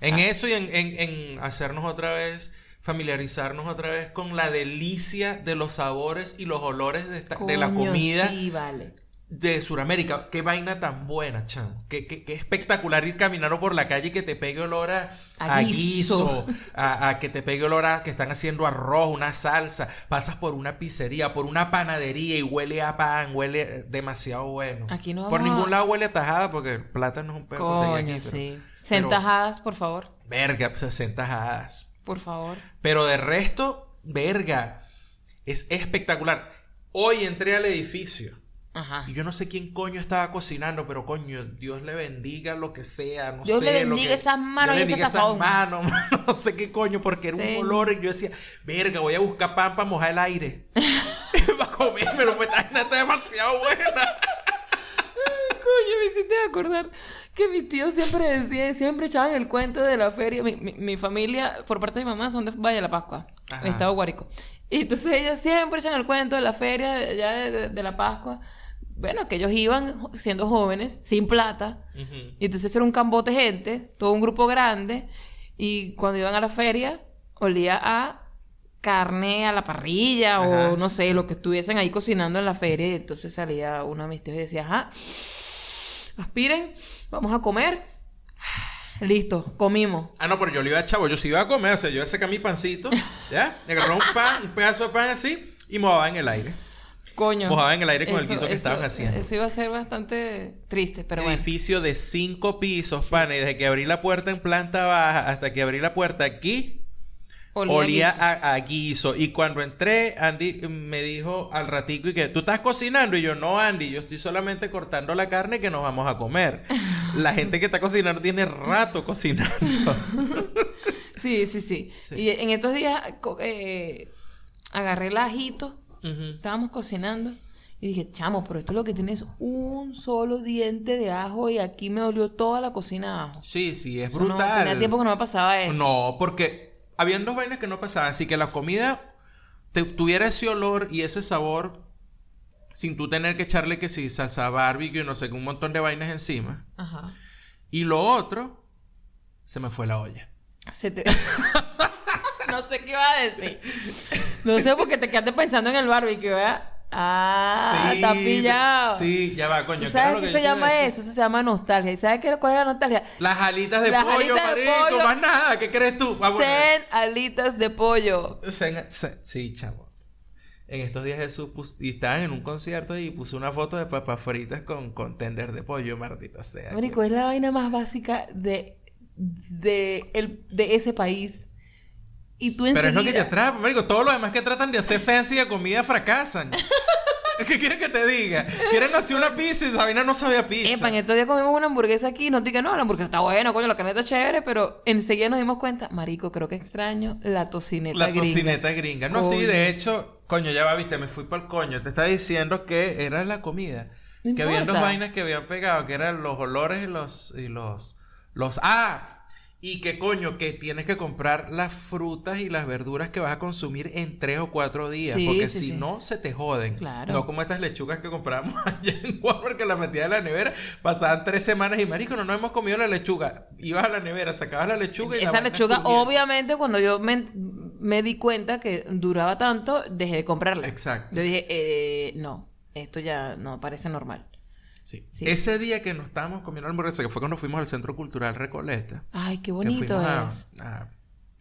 En eso y en, en- en hacernos otra vez, familiarizarnos otra vez con la delicia de los sabores y los olores de, esta- de la comida Sí, vale. De Sudamérica. Qué vaina tan buena, chamo. Qué, qué- qué espectacular ir caminando por la calle y que te pegue olor a, A a guiso. guiso, a, a que te pegue olor a que están haciendo arroz, una salsa. Pasas por una pizzería, por una panadería y huele a pan, huele demasiado bueno. Aquí no Por ningún lado huele a tajada porque el plátano es un pedo Coño, aquí. Pero, sí. pero- Sentajadas, por favor. Verga, 60 tajadas. Por favor. Pero de resto, verga, es espectacular. Hoy entré al edificio Ajá. y yo no sé quién coño estaba cocinando, pero coño, Dios le bendiga lo que sea, no Dios sé. le lo bendiga que- esas manos Dios y le ese esas manos, mano, no sé qué coño, porque era un olor y yo decía, verga, voy a buscar pan para mojar el aire. para comérmelo, pues esta está demasiado buena. Coño, me hiciste acordar que mi tío siempre decía, siempre echaban el cuento de la feria. Mi, mi- mi familia, por parte de mi mamá, son de Valle de la Pascua, Ajá. Estado Guárico. Y entonces ellos siempre echan el cuento de la feria de, de- de la Pascua. Bueno, que ellos iban siendo jóvenes, sin plata. Y entonces era un cambote de gente, todo un grupo grande. Y cuando iban a la feria, olía a carne a la parrilla Ajá. o no sé, lo que estuviesen ahí cocinando en la feria. Y entonces salía uno de mis tíos y decía, ajá, aspiren, vamos a comer. Listo, comimos. Ah, no, pero yo le iba a chavo, yo sí iba a comer, o sea, yo iba a sacar mi pancito, ¿ya? Me agarró un pan, un pedazo de pan así y mojaba en el aire. Coño. Mojaba en el aire con el guiso que eso- estaban haciendo. Eso iba a ser bastante triste, pero bueno. edificio de cinco pisos, pana, y desde que abrí la puerta en planta baja hasta que abrí la puerta aquí, olía, guiso. a, a guiso. Y cuando entré, Andy me dijo al ratico y que, ¿tú estás cocinando? Y yo, no, Andy, yo estoy solamente cortando la carne que nos vamos a comer. La gente que está cocinando tiene rato cocinando. Sí, sí, sí, Sí. Y en estos días eh, agarré el ajito, Estábamos cocinando y dije, chamo, pero esto lo que tiene es un solo diente de ajo y aquí me dolió toda la cocina a ajo. Sí, sí, es Eso no- brutal. tenía tiempo que no me pasaba eso. No, porque habían dos vainas que no pasaban. Así que la comida te- tuviera ese olor y ese sabor sin tú tener que echarle que sí, salsa barbecue, no sé, un montón de vainas encima. Ajá. Y lo otro, se me fue la olla. Se te- no sé qué iba a decir. No sé por qué te quedaste pensando en el barbecue, ¿verdad? Ah, Sí, está pillado. Sí, ya va, coño. ¿qué era ¿Sabes lo qué que se llama decir? eso? Eso se llama nostalgia. ¿Y sabes qué, cuál es la nostalgia? Las alitas de Las pollo, alitas de marico, pollo. más nada. ¿Qué crees tú? Cen alitas de pollo. Cen- ce- Sí, chavo. En estos días Jesús pus- y estaban en un concierto y puso una foto de papas fritas con, con tender de pollo, maldita sea. Marico, es la vaina más básica de, de, el, de ese país. Y tú Pero es lo que te atrapa, marico. Todos los demás que tratan de hacer fancy de comida fracasan. ¿Qué quieren que te diga? Quieren hacer una pizza y la vaina no sabe a pizza. Epa, en estos días comimos una hamburguesa aquí. No te digas, no, la hamburguesa está buena, coño, la carne está chévere. Pero enseguida nos dimos cuenta, marico, creo que extraño la tocineta La gringa. tocineta gringa. No, sí, de hecho, coño, ya va, viste, me fui por el coño. Te estaba diciendo que era la comida. No que habían dos importa. vainas que habían pegado, que eran los olores y los. y los. los. ¡Ah! Y que coño, que tienes que comprar las frutas y las verduras que vas a consumir en tres o cuatro días. Sí, porque sí, si sí. no, se te joden. Claro. No como estas lechugas que compramos allá en Walmart que las metías en la nevera. Pasaban tres semanas y marico, no nos hemos comido la lechuga. Ibas a la nevera, sacabas la lechuga y la Esa vaina lechuga, obviamente, cuando yo me, me di cuenta que duraba tanto, dejé de comprarla. Exacto. Yo dije, eh, no, esto ya no parece normal. Sí. Sí. Ese día que nos estábamos comiendo hamburguesa, que fue cuando fuimos al Centro Cultural Recoleta. Ay, qué bonito a- es. a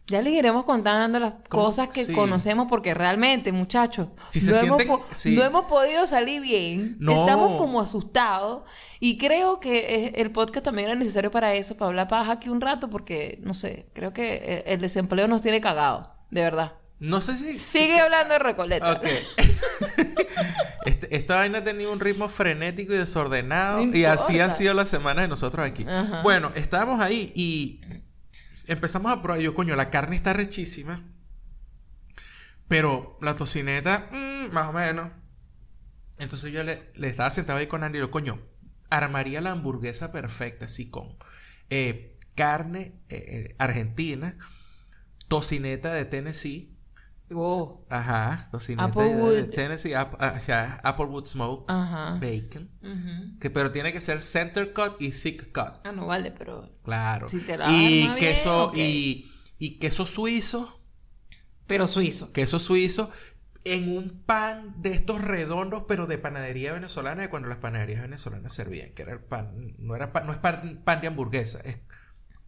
Ya les iremos contando las ¿Cómo? cosas que Sí. conocemos porque realmente, muchachos, Si se no, sienten- hemos sí. no hemos podido salir bien. No. Estamos como asustados y creo que el podcast también era necesario para eso, para hablar paja aquí un rato porque, no sé, creo que eh, el desempleo nos tiene cagados, de verdad. No sé si... Sigue si- hablando de Recoleta. Ok. Este- esta vaina ha tenido un ritmo frenético y desordenado. No y así han sido las semanas de nosotros aquí. Ajá. Bueno, estábamos ahí y empezamos a probar. Yo, coño, la carne está rechísima. Pero la tocineta, mm, más o menos. Entonces yo le, le estaba sentado ahí con Andy y yo, coño, armaría la hamburguesa perfecta, así con eh, carne eh, eh, argentina, tocineta de Tennessee. Oh, Ajá, tocineta Applewood. de Tennessee, ah, Applewood Smoke, ajá. bacon. Que, pero tiene que ser center cut y thick cut. Ah, no vale, pero... Claro. Si te la y arma bien, queso, y, y queso suizo, Pero suizo. queso suizo, en un pan de estos redondos, pero de panadería venezolana, de cuando las panaderías venezolanas servían, que era el pan, no era pan, no es pan, pan de hamburguesa, es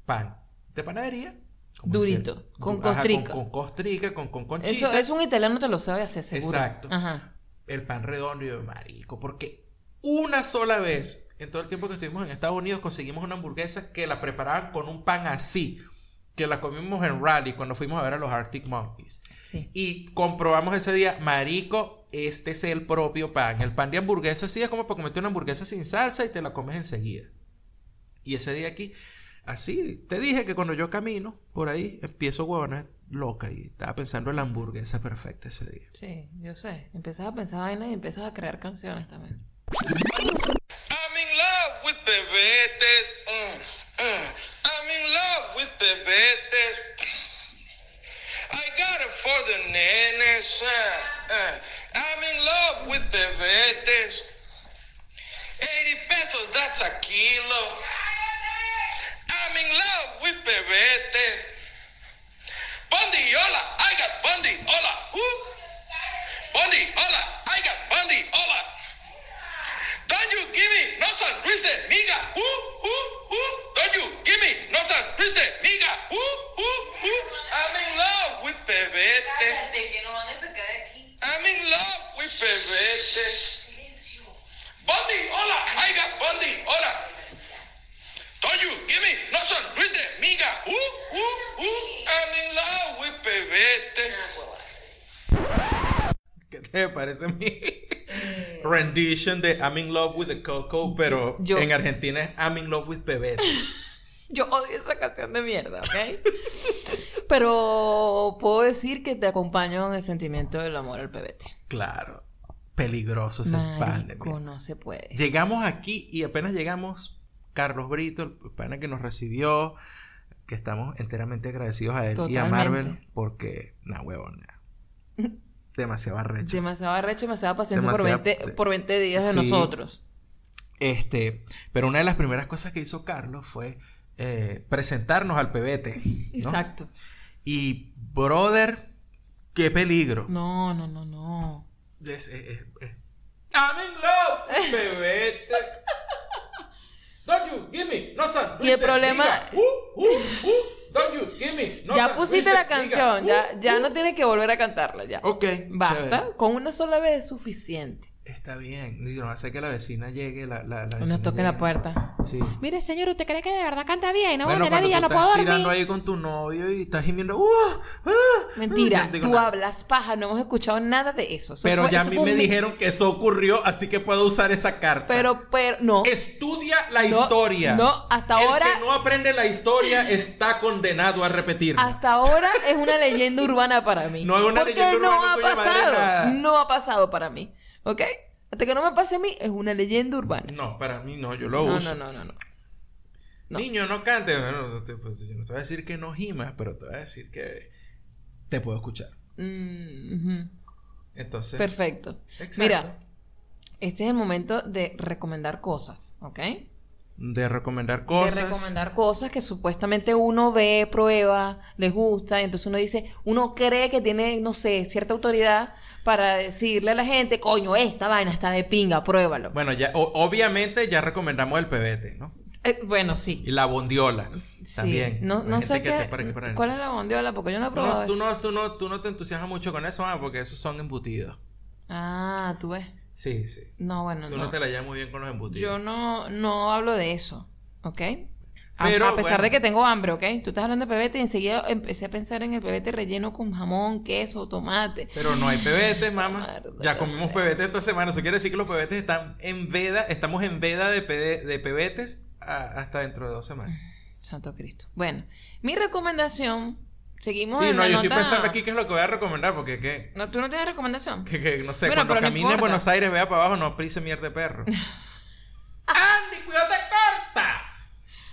pan de panadería. Durito, con costrica. con, con costrica, con, con Eso, conchita. es un italiano te lo sabe hacer, seguro. Exacto. Ajá. el pan redondo y yo, marico, porque una sola vez en todo el tiempo que estuvimos en Estados Unidos conseguimos una hamburguesa que la preparaban con un pan así, que la comimos en Raleigh cuando fuimos a ver a los Arctic Monkeys. Sí. Y comprobamos ese día, marico, este es el propio pan. El pan de hamburguesa sí es como para comerte una hamburguesa sin salsa y te la comes enseguida. Y ese día aquí, así, te dije que cuando yo camino por ahí, empiezo huevona loca y estaba pensando en la hamburguesa perfecta ese día. Sí, yo sé. Empiezas a pensar vainas y empiezas a crear canciones también. I'm in love with bebetes. Mm, mm. I'm in love with bebetes. I got it for the nenes. Uh, uh. I'm in love with bebetes. 80 pesos, that's a kilo. I'm in love with bebetes. Bundy, hola, I got Bundy, hola. Woo. Bundy, hola, I got Bundy, hola. Don't you give me no San Luis de Miga. Uh, uh, uh. Don't you give me no San Luis de Miga. Uh, uh, uh. I'm in love with bebetes. I'm in love with bebetes. Bundy, hola. I got Bundy, hola. Don't you give me no San Luis de Miga. Uh, uh, uh. I'm in love with bebetes. ¿Qué te parece mi rendition de I'm in love with the coco, pero Yo- en Argentina es I'm in love with bebetes? Yo odio esa canción de mierda, ¿ok? Pero puedo decir que te acompaño en el sentimiento del amor al pebete. Claro, peligroso ese pan de Marico, no se puede. Llegamos aquí y apenas llegamos, Carlos Brito, el pana que nos recibió, que estamos enteramente agradecidos a él y a Totalmente. Marvel porque, nah, huevona, demasiado arrecho. Demasiado arrecho, demasiada paciencia por, 20, por 20 días de nosotros. Este, pero una de las primeras cosas que hizo Carlos fue eh, presentarnos al pebete. ¿no? Exacto. Y, brother, qué peligro. No, no, no, no. Es- es- es- I'm in love, with bebete. Don't you give me no son Y el problema- Uh, uh, uh. Don't you give me no ya pusiste la canción, ya, ya uh. no tienes que volver a cantarla ya. Ok. Basta, chévere. con una sola vez es suficiente. Está bien. No hace que la vecina llegue, la, la, la Nos vecina toque la llegue. puerta. Sí. Mire, señor, ¿usted cree que de verdad canta bien? No, bueno, cuando día, tú no estás puedo tirando dormir. ahí con tu novio y estás gimiendo, ¡uh! ¡ah! Mentira, No tú nada. hablas paja, no hemos escuchado nada de eso. Eso Pero fue- ya a eso mí fue me un- dijeron que eso ocurrió, así que puedo usar esa carta. Pero, pero, no. Estudia la No, historia. no, hasta El ahora- que no aprende la historia está condenado a repetirla. Hasta ahora es una leyenda urbana para mí. No es una Porque leyenda no urbana, ha coño madre, pasado. No ha pasado para mí. ¿Ok? Hasta que no me pase a mí, es una leyenda urbana. No, para mí no, yo lo No, uso. no, no, no, no. No. Niño, no cante. Bueno, te- pues, yo no te voy a decir que no gimas, pero te voy a decir que te puedo escuchar. Mm, ujú. Entonces, Perfecto. exacto. Mira, este es el momento de recomendar cosas, ¿ok? de recomendar cosas. De recomendar cosas que supuestamente uno ve, prueba, les gusta, y entonces uno dice, uno cree que tiene, no sé, cierta autoridad para decirle a la gente, coño, esta vaina está de pinga, pruébalo. Bueno, ya, o- obviamente ya recomendamos el pebete, ¿no? Eh, bueno, sí. Y la bondiola. Sí. También. No, no sé qué. te para- ¿Cuál es la bondiola? Porque yo no he probado no, tú, eso. no, tú, no, tú no te entusiasmas mucho con eso, ah, porque esos son embutidos. Ah, tú ves. Sí, sí. No, bueno, Tú no. no, te la llevas muy bien con los embutidos. Yo no, no hablo de eso, ¿ok? A, Pero, a pesar bueno. de que tengo hambre, ¿ok? Tú estás hablando de pebete y enseguida empecé a pensar en el pebete relleno con jamón, queso, tomate. Pero no hay pebetes, mamá. Ya comimos sé. pebetes esta semana. Eso quiere decir que los pebetes están en veda. Estamos en veda de, pede- de pebetes a- hasta dentro de dos semanas. Santo Cristo. Bueno, mi recomendación, seguimos Sí, en no, la yo estoy pensando aquí qué es lo que voy a recomendar. Porque que, No, ¿Tú no tienes recomendación? que, que, no sé, Bueno, cuando no camine en importa. Buenos Aires, vea para abajo, no prise mierda de perro. ¡Andy, cuidado, te corta!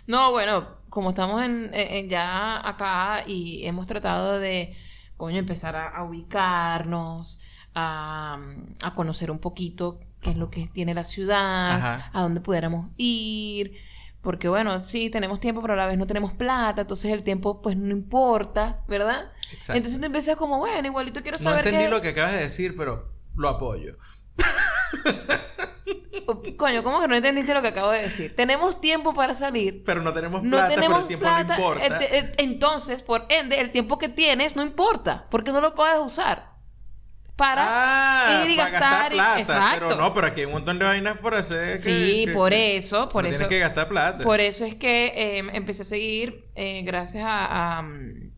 No, bueno, como estamos en, ya acá y hemos tratado de, coño, empezar a, a ubicarnos, a, a conocer un poquito qué es lo que tiene la ciudad, Ajá. a dónde pudiéramos ir, porque bueno, sí, tenemos tiempo, pero a la vez no tenemos plata, entonces el tiempo pues no importa, ¿verdad? Exacto. Entonces tú empiezas como, bueno, igualito quiero no saber entendí qué... lo que acabas de decir, pero lo apoyo. Coño, ¿cómo que no entendiste lo que acabo de decir? Tenemos tiempo para salir, Pero no tenemos no plata, tenemos pero el tiempo plata, no importa. el el- entonces, por ende, el tiempo que tienes no importa, porque no lo puedes usar para ah, ir y para gastar y- plata. exacto. Pero no, pero aquí hay un montón de vainas por hacer. que- sí, que- por que- eso, por no eso, Tienes que gastar plata. por eso es que eh, empecé a seguir eh, gracias a, a, mm,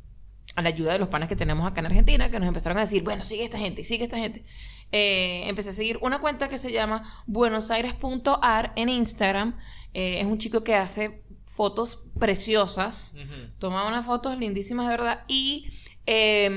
a la ayuda de los panas que tenemos acá en Argentina, que nos empezaron a decir, bueno, sigue esta gente, sigue esta gente. Eh, empecé a seguir una cuenta que se llama buenosaires.ar en Instagram. Eh, es un chico que hace fotos preciosas. Ujú. Toma unas fotos lindísimas de verdad y eh,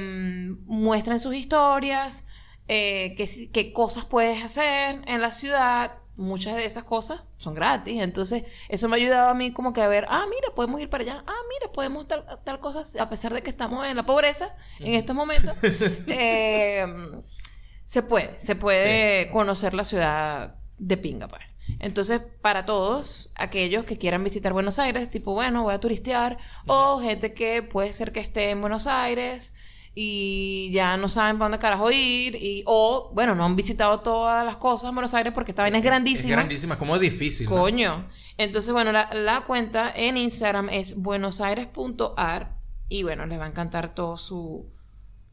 muestra en sus historias eh, qué, qué cosas puedes hacer en la ciudad. Muchas de esas cosas son gratis. Entonces, eso me ha ayudado a mí como que a ver, ah, mira, podemos ir para allá. Ah, mira, podemos tal, tal cosas, a pesar de que estamos en la pobreza en estos momentos. eh, se puede, se puede conocer la ciudad de pinga, pues. Entonces, para todos aquellos que quieran visitar Buenos Aires, tipo, bueno, voy a turistear, o gente que puede ser que esté en Buenos Aires y ya no saben para dónde carajo ir, y, o, bueno, no han visitado todas las cosas en Buenos Aires porque esta vaina es grandísima. Es grandísima, es como difícil. ¿no? Coño. Entonces, bueno, la, la cuenta en Instagram es buenosaires.ar y bueno, les va a encantar todo su,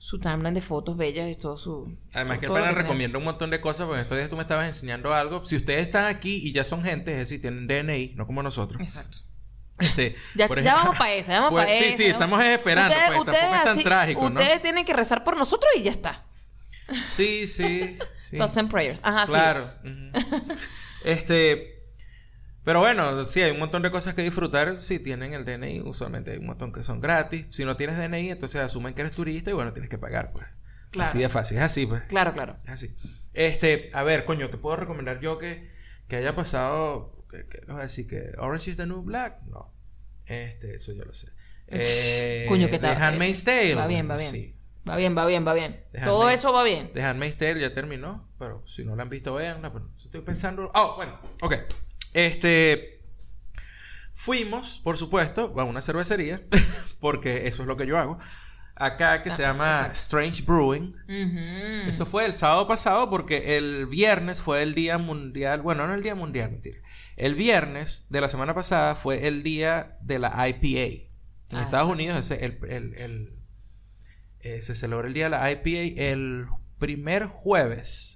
su timeline de fotos bellas y todo su... Además que el pana recomienda un montón de cosas, porque estos días tú me estabas enseñando algo. Si ustedes están aquí y ya son gente, es decir, tienen DNI, no como nosotros. Exacto. Este, Ya, por ya ejemplo- vamos para esa, ya vamos Pues, para sí, esa. sí, ya estamos esperando, pues, tampoco es tan así- trágico, ¿no? Ustedes tienen que rezar por nosotros y ya está. Sí, sí, sí. Thoughts and prayers. Ajá, sí. Claro. ujú. Este. Pero bueno, sí, hay un montón de cosas que disfrutar si tienen el DNI. Usualmente hay un montón que son gratis. Si no tienes DNI, entonces asumen que eres turista y bueno, tienes que pagar, pues. Claro. Así de fácil, es así, pues. Claro, claro. Es así. Este, a ver, coño, ¿qué puedo recomendar yo que, que haya pasado? Que, que, les voy a decir que Orange is the New Black. No. Este, eso yo lo sé. Eh, Coño, ¿qué The tal? Handmaid's Tale. Va bien, va bien. Sí. Va bien, va bien, va bien. Todo eso va bien. The Handmaid's Tale ya terminó, pero si no la han visto, veanla. Pero estoy pensando. Oh, bueno, ok. Este. Fuimos, por supuesto, a una cervecería, porque eso es lo que yo hago. Acá que se Ah, llama exacto. Strange Brewing. Eso fue el sábado pasado porque el viernes fue el día mundial, bueno, no el día mundial, mentira. El viernes de la semana pasada fue el día de la IPA. En Ah, Estados. Unidos ese- el- el- el- eh, se celebra el día de la IPA el primer jueves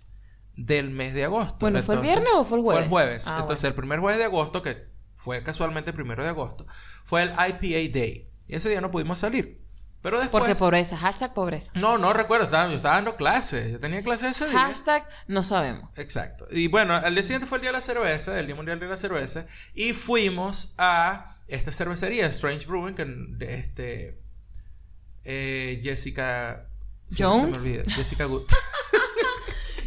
del mes de agosto. Bueno, ¿fue el viernes o fue el jueves? Fue el jueves. Ah, Entonces, el primer jueves de agosto, que fue casualmente el primero de agosto, fue el IPA Day. Y ese día no pudimos salir. Pero después... Porque pobreza, hashtag pobreza. No, no recuerdo, estaba, yo estaba dando clases, yo tenía clases ese día. Hashtag no sabemos. Exacto. Y bueno, al día siguiente fue el día de la cerveza, el Día Mundial de la Cerveza, y fuimos a esta cervecería, Strange Brewing, que este, eh, Jessica... Jones. Se me olvida, Jessica Good.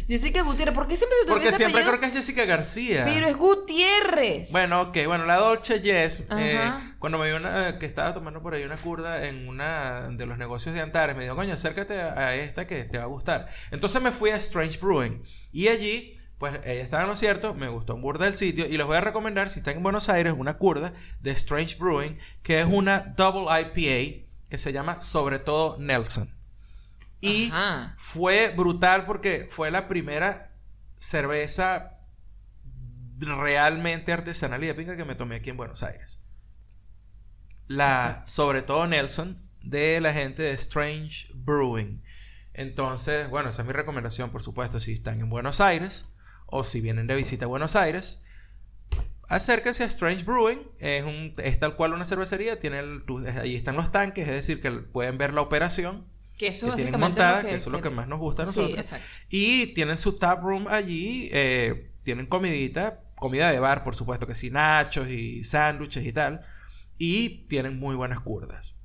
Jessica Gutiérrez, ¿por qué siempre se te Porque siempre apellido? creo que es Jessica García. Pero es Gutiérrez. Bueno, ok, bueno, la Dolce Yes, eh, cuando me vio una, que estaba tomando por ahí una curda en una de los negocios de Antares, me dijo, coño, acércate a esta que te va a gustar. Entonces me fui a Strange Brewing y allí, pues ella estaba en lo cierto, me gustó un burda del sitio y les voy a recomendar, si están en Buenos Aires, una curda de Strange Brewing, que es una Double IPA que se llama sobre todo Nelson. Y Ajá. fue brutal porque fue la primera cerveza realmente artesanal y épica que me tomé aquí en Buenos Aires. La, sobre todo Nelson, de la gente de Strange Brewing. Entonces, bueno, esa es mi recomendación, por supuesto, si están en Buenos Aires o si vienen de visita a Buenos Aires. Acérquense a Strange Brewing, es, un, es tal cual una cervecería, tiene el- ahí están los tanques, es decir, que pueden ver la operación Que eso que tienen montada, lo que eso es lo que más nos gusta a Sí, nosotros. exacto. Y tienen su tap room allí, eh, tienen comidita, comida de bar, por supuesto, que sí, nachos y sándwiches y tal. Y tienen muy buenas curdas.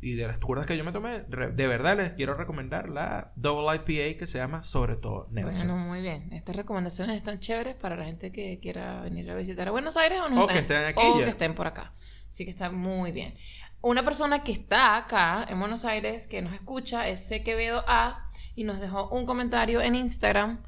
Y de las curdas que yo me tomé, de verdad les quiero recomendar la Double IPA que se llama sobre todo Nelson. Bueno, muy bien. Estas recomendaciones están chéveres para la gente que quiera venir a visitar a Buenos Aires o, nos O que estén aquí o ya. que estén por acá. Así que está muy bien. Una persona que está acá en Buenos Aires, que nos escucha, es Sequevedo A y nos dejó un comentario en Instagram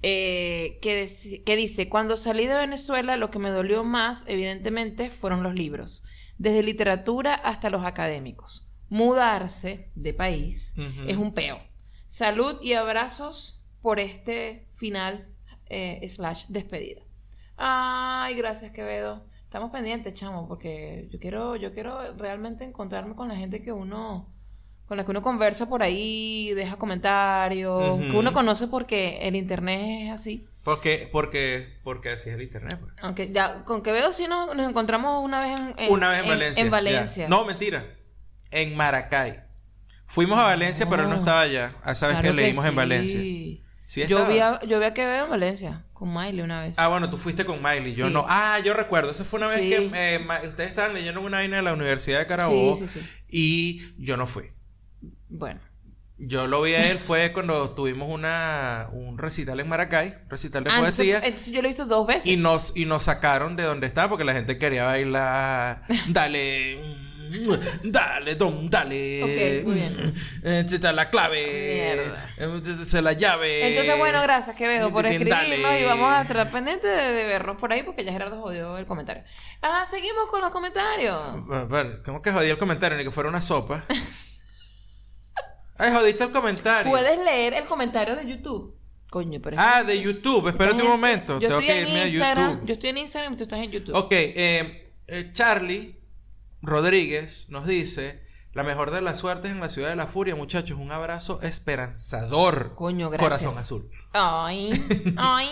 eh, que, que dice, cuando salí de Venezuela lo que me dolió más, evidentemente, fueron los libros, desde literatura hasta los académicos. Mudarse de país es un peo. Salud y abrazos por este final eh, slash despedida. Ay, gracias Quevedo. Estamos pendientes, chamo, porque yo quiero, yo quiero realmente encontrarme con la gente que uno, con la que uno conversa por ahí, deja comentarios, que uno conoce porque el internet es así. Porque, porque, porque así es el internet. pues. Aunque ya con Quevedo sí nos, nos encontramos una vez en, en- Una vez en, Valencia. En. Valencia. No, mentira. En Maracay. Fuimos a Valencia, pero él no estaba allá. Ah, sabes Claro que leímos en sí. Valencia. Sí yo, vi a, yo vi a Quevedo en Valencia con Miley una vez. Ah, bueno, tú fuiste con Miley, yo Sí. no. Ah, yo recuerdo, esa fue una vez Sí. que eh, ustedes estaban leyendo una vaina de la Universidad de Carabobo sí, y yo no fui. Bueno. Yo lo vi a él fue cuando tuvimos una, un recital en Maracay, recital de Ah, poesía. entonces yo lo he visto dos veces. Y nos, y nos sacaron de donde estaba porque la gente quería bailar. Dale, dale, don, dale. Ok, muy bien. Eh, la clave. Mierda. eh, es la llave. Entonces, bueno, gracias, Quevedo, por Dale. escribirnos y vamos a estar pendientes de, de vernos por ahí porque ya Gerardo jodió el comentario. Ah, seguimos con los comentarios. Bueno, bueno, ¿Cómo que jodí el comentario? Ni que fuera una sopa. Ay, jodiste el comentario. ¿Puedes leer el comentario de YouTube? Coño, pero... Ah, de YouTube. Espérate un en- momento. Yo Tengo estoy que en irme a Instagram, YouTube. yo estoy en Instagram y tú estás en YouTube. Ok, eh, eh, Charlie Rodríguez nos dice: La mejor de las suertes en la ciudad de la furia, muchachos. Un abrazo esperanzador. Coño, gracias. Corazón azul. Ay, ay.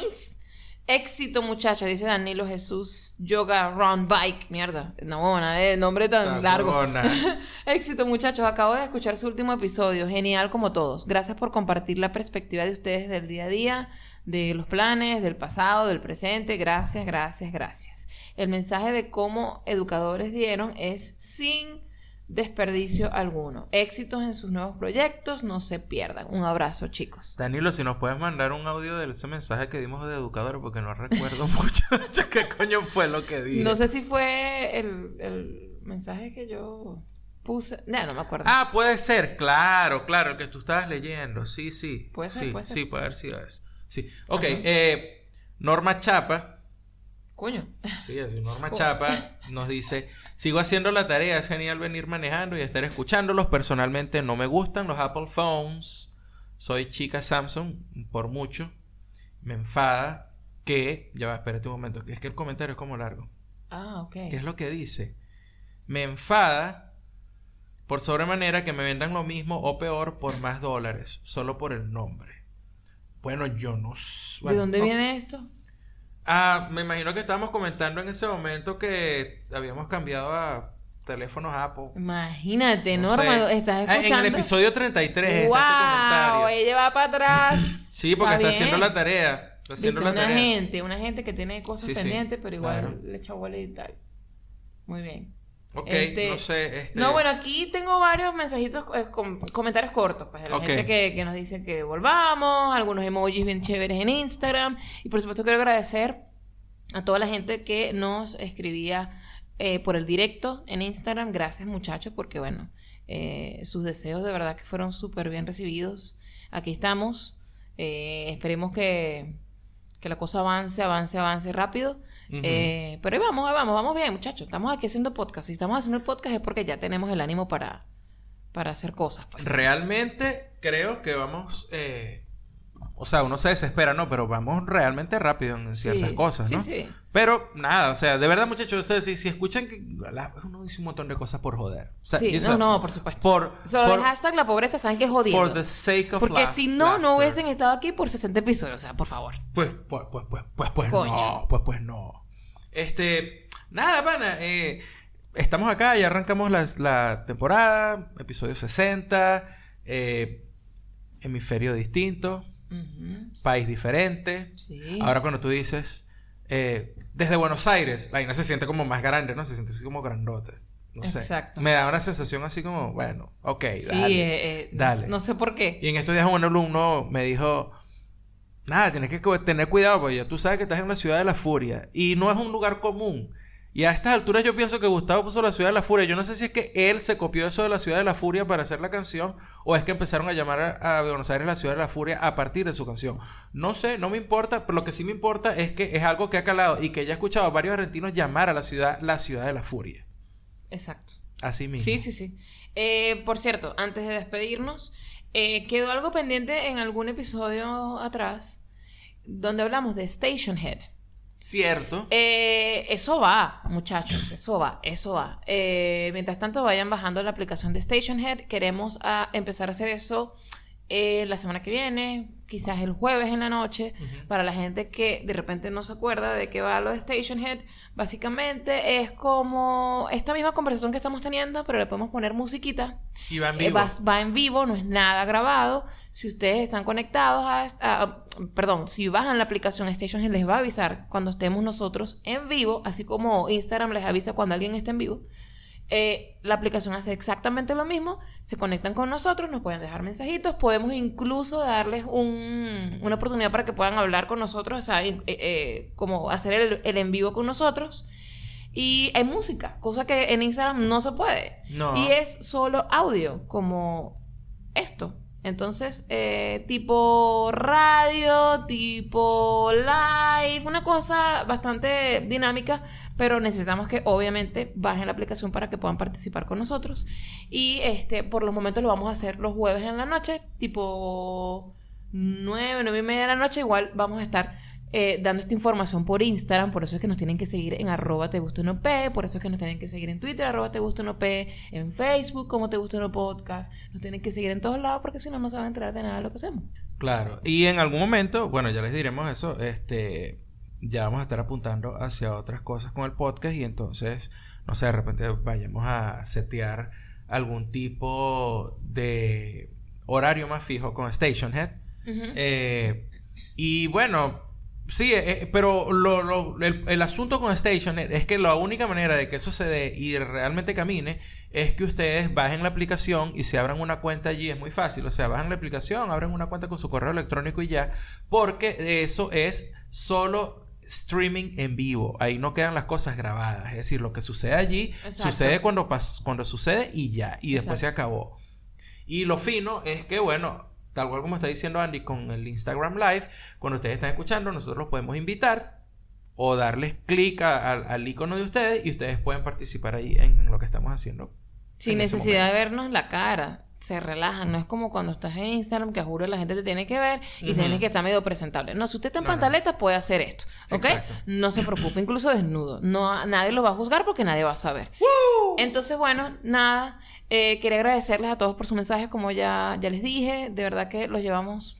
Éxito, muchachos, dice Danilo Jesús Yoga Run Bike. Mierda, no, buena, eh, nombre tan largo. Éxito, muchachos. Acabo de escuchar su último episodio. Genial como todos. Gracias por compartir la perspectiva de ustedes del día a día, de los planes, del pasado, del presente. Gracias, gracias, gracias. El mensaje de cómo educadores dieron es sin desperdicio alguno. Éxitos en sus nuevos proyectos. No se pierdan. Un abrazo, chicos. Danilo, si nos puedes mandar un audio de ese mensaje que dimos de educador, porque no recuerdo mucho qué coño fue lo que dije. No sé si fue el, el mensaje que yo puse. No, no me acuerdo. Ah, puede ser, claro, claro, el que tú estabas leyendo. Sí, sí. Puede ser, sí, puede ser. Sí, puede haber sido eso. Sí. Ok, eh, Norma Chapa. Coño. Sí, así Norma Oh. Chapa nos dice, sigo haciendo la tarea, es genial venir manejando y estar escuchándolos. Personalmente no me gustan los Apple Phones. Soy chica Samsung por mucho. Me enfada que, ya va, espérate un momento, que es que el comentario es como largo. Ah, ok. ¿Qué es lo que dice? Me enfada por sobremanera que me vendan lo mismo o peor por más dólares, solo por el nombre. Bueno, yo no sé. ¿De bueno, dónde no- viene esto? Ah, me imagino que estábamos comentando en ese momento que habíamos cambiado a teléfonos Apple. Imagínate, No Norma, sé. estás Ah, escuchando. En el episodio 33 está ¡Wow! este comentario. Ella va para atrás. Sí, porque está, haciendo la tarea. Está haciendo Viste, la una tarea. gente, una gente que tiene cosas Sí, sí, pendientes, pero igual claro. le echa bola y tal. Muy bien. Ok, Este, no sé. Este... No, bueno, aquí tengo varios mensajitos, eh, com- comentarios cortos, pues, de la gente que, que nos dice que volvamos, algunos emojis bien chéveres en Instagram. Y por supuesto quiero agradecer a toda la gente que nos escribía eh, por el directo en Instagram. Gracias, muchachos, porque bueno, eh, sus deseos de verdad que fueron súper bien recibidos. Aquí estamos. Eh, esperemos que, que la cosa avance, avance, avance rápido. Ujú. Eh, pero ahí vamos, ahí vamos, vamos bien, muchachos. Estamos aquí haciendo podcast. Si estamos haciendo el podcast es porque ya tenemos el ánimo para, para hacer cosas. Pues. Realmente creo que vamos. eh, O sea, uno se desespera, ¿no? Pero vamos realmente rápido en ciertas Sí, cosas, ¿no? Sí, sí. Pero nada, o sea, de verdad, muchachos, ustedes si, si escuchan que la- uno dice un montón de cosas por joder. O sea, Sí, no, sea, no, por supuesto. Por, Solo por, el hashtag la pobreza, saben que es jodido. for the sake of Porque laugh- si no, no laughter. hubiesen estado aquí por 60 episodios. O sea, por favor. Pues, pues, pues, pues, pues, pues Coño. no, pues, pues no. Este, nada, pana, eh, estamos acá, ya arrancamos la, la temporada, episodio 60, eh, hemisferio distinto, país diferente. Sí. Ahora cuando tú dices, eh, desde Buenos Aires, la vaina se siente como más grande, ¿no? Se siente así como grandote. No sé. Exacto. Me da una sensación así como, bueno, ok, sí, dale. eh, eh, dale. No sé por qué. Y en estos días un alumno me dijo, nada, tienes que tener cuidado porque ya tú sabes que estás en la ciudad de la furia y no es un lugar común. Y a estas alturas yo pienso que Gustavo puso la ciudad de la furia. Yo no sé si es que él se copió eso de la ciudad de la furia para hacer la canción o es que empezaron a llamar a, a Buenos Aires la ciudad de la furia a partir de su canción. No sé, no me importa, pero lo que sí me importa es que es algo que ha calado y que ya he escuchado a varios argentinos llamar a la ciudad la ciudad de la furia. Exacto. Así mismo. Sí, sí, sí. Eh, por cierto, antes de despedirnos, eh, quedó algo pendiente en algún episodio atrás donde hablamos de Station Head. Cierto. Eh, eso va, muchachos, eso va, eso va. Eh, mientras tanto, vayan bajando la aplicación de Station Head. Queremos ah, empezar a hacer eso eh, la semana que viene, quizás el jueves en la noche. Para la gente que de repente no se acuerda de qué va lo de Station Head, básicamente es como esta misma conversación que estamos teniendo, pero le podemos poner musiquita. Y va en Eh, vivo. va, va en vivo, no es nada grabado. Si ustedes están conectados a, a- perdón, si bajan la aplicación Station les va a avisar cuando estemos nosotros en vivo, así como Instagram les avisa cuando alguien está en vivo. Eh, la aplicación hace exactamente lo mismo. Se conectan con nosotros, nos pueden dejar mensajitos. Podemos incluso darles un- una oportunidad para que puedan hablar con nosotros, o sea, eh, eh, como hacer el, el en vivo con nosotros. Y hay música, cosa que en Instagram no se puede. No. Y es solo audio, como esto. Entonces, tipo radio, tipo live, una cosa bastante dinámica, pero necesitamos que obviamente bajen la aplicación para que puedan participar con nosotros. Y este, por los momentos lo vamos a hacer los jueves en la noche, tipo 9, 9 y media de la noche. Igual vamos a estar eh, dando esta información por Instagram, por eso es que nos tienen que seguir en arroba te gusta uno P, por eso es que nos tienen que seguir en Twitter, arroba te gusta uno P, en Facebook como te gusta uno podcast, nos tienen que seguir en todos lados porque si no, no se van a enterar de nada de lo que hacemos. Claro. Y en algún momento, bueno, ya les diremos eso, este, ya vamos a estar apuntando hacia otras cosas con el podcast y entonces, no sé, de repente vayamos a setear algún tipo de horario más fijo con Stationhead. Ujú. Eh, y bueno, sí, eh, pero lo- lo- el, el asunto con Stationhead es que la única manera de que eso se dé y realmente camine es que ustedes bajen la aplicación y se abran una cuenta allí. Es muy fácil. O sea, bajan la aplicación, abren una cuenta con su correo electrónico y ya. Porque eso es solo streaming en vivo. Ahí no quedan las cosas grabadas. Es decir, lo que sucede allí Exacto. sucede cuando, cuando sucede y ya. Y después se acabó. Y lo fino es que, bueno, tal cual como está diciendo Andy con el Instagram Live, cuando ustedes están escuchando, nosotros los podemos invitar o darles clic al- icono de ustedes y ustedes pueden participar ahí en lo que estamos haciendo. Sin necesidad de vernos la cara. Se relajan, no es como cuando estás en Instagram que juro la gente te tiene que ver y tienes que estar medio presentable. No, si usted está en No, no. pantaleta puede hacer esto, ¿ok? Exacto. No se preocupe, incluso desnudo. No, nadie lo va a juzgar porque nadie va a saber. Entonces, bueno, nada. eh, quería agradecerles a todos por sus mensajes, como ya, ya les dije. De verdad que los llevamos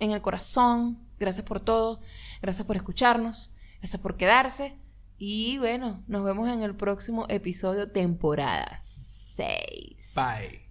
en el corazón. Gracias por todo. Gracias por escucharnos. Gracias por quedarse. Y bueno, nos vemos en el próximo episodio, temporada 6. Bye.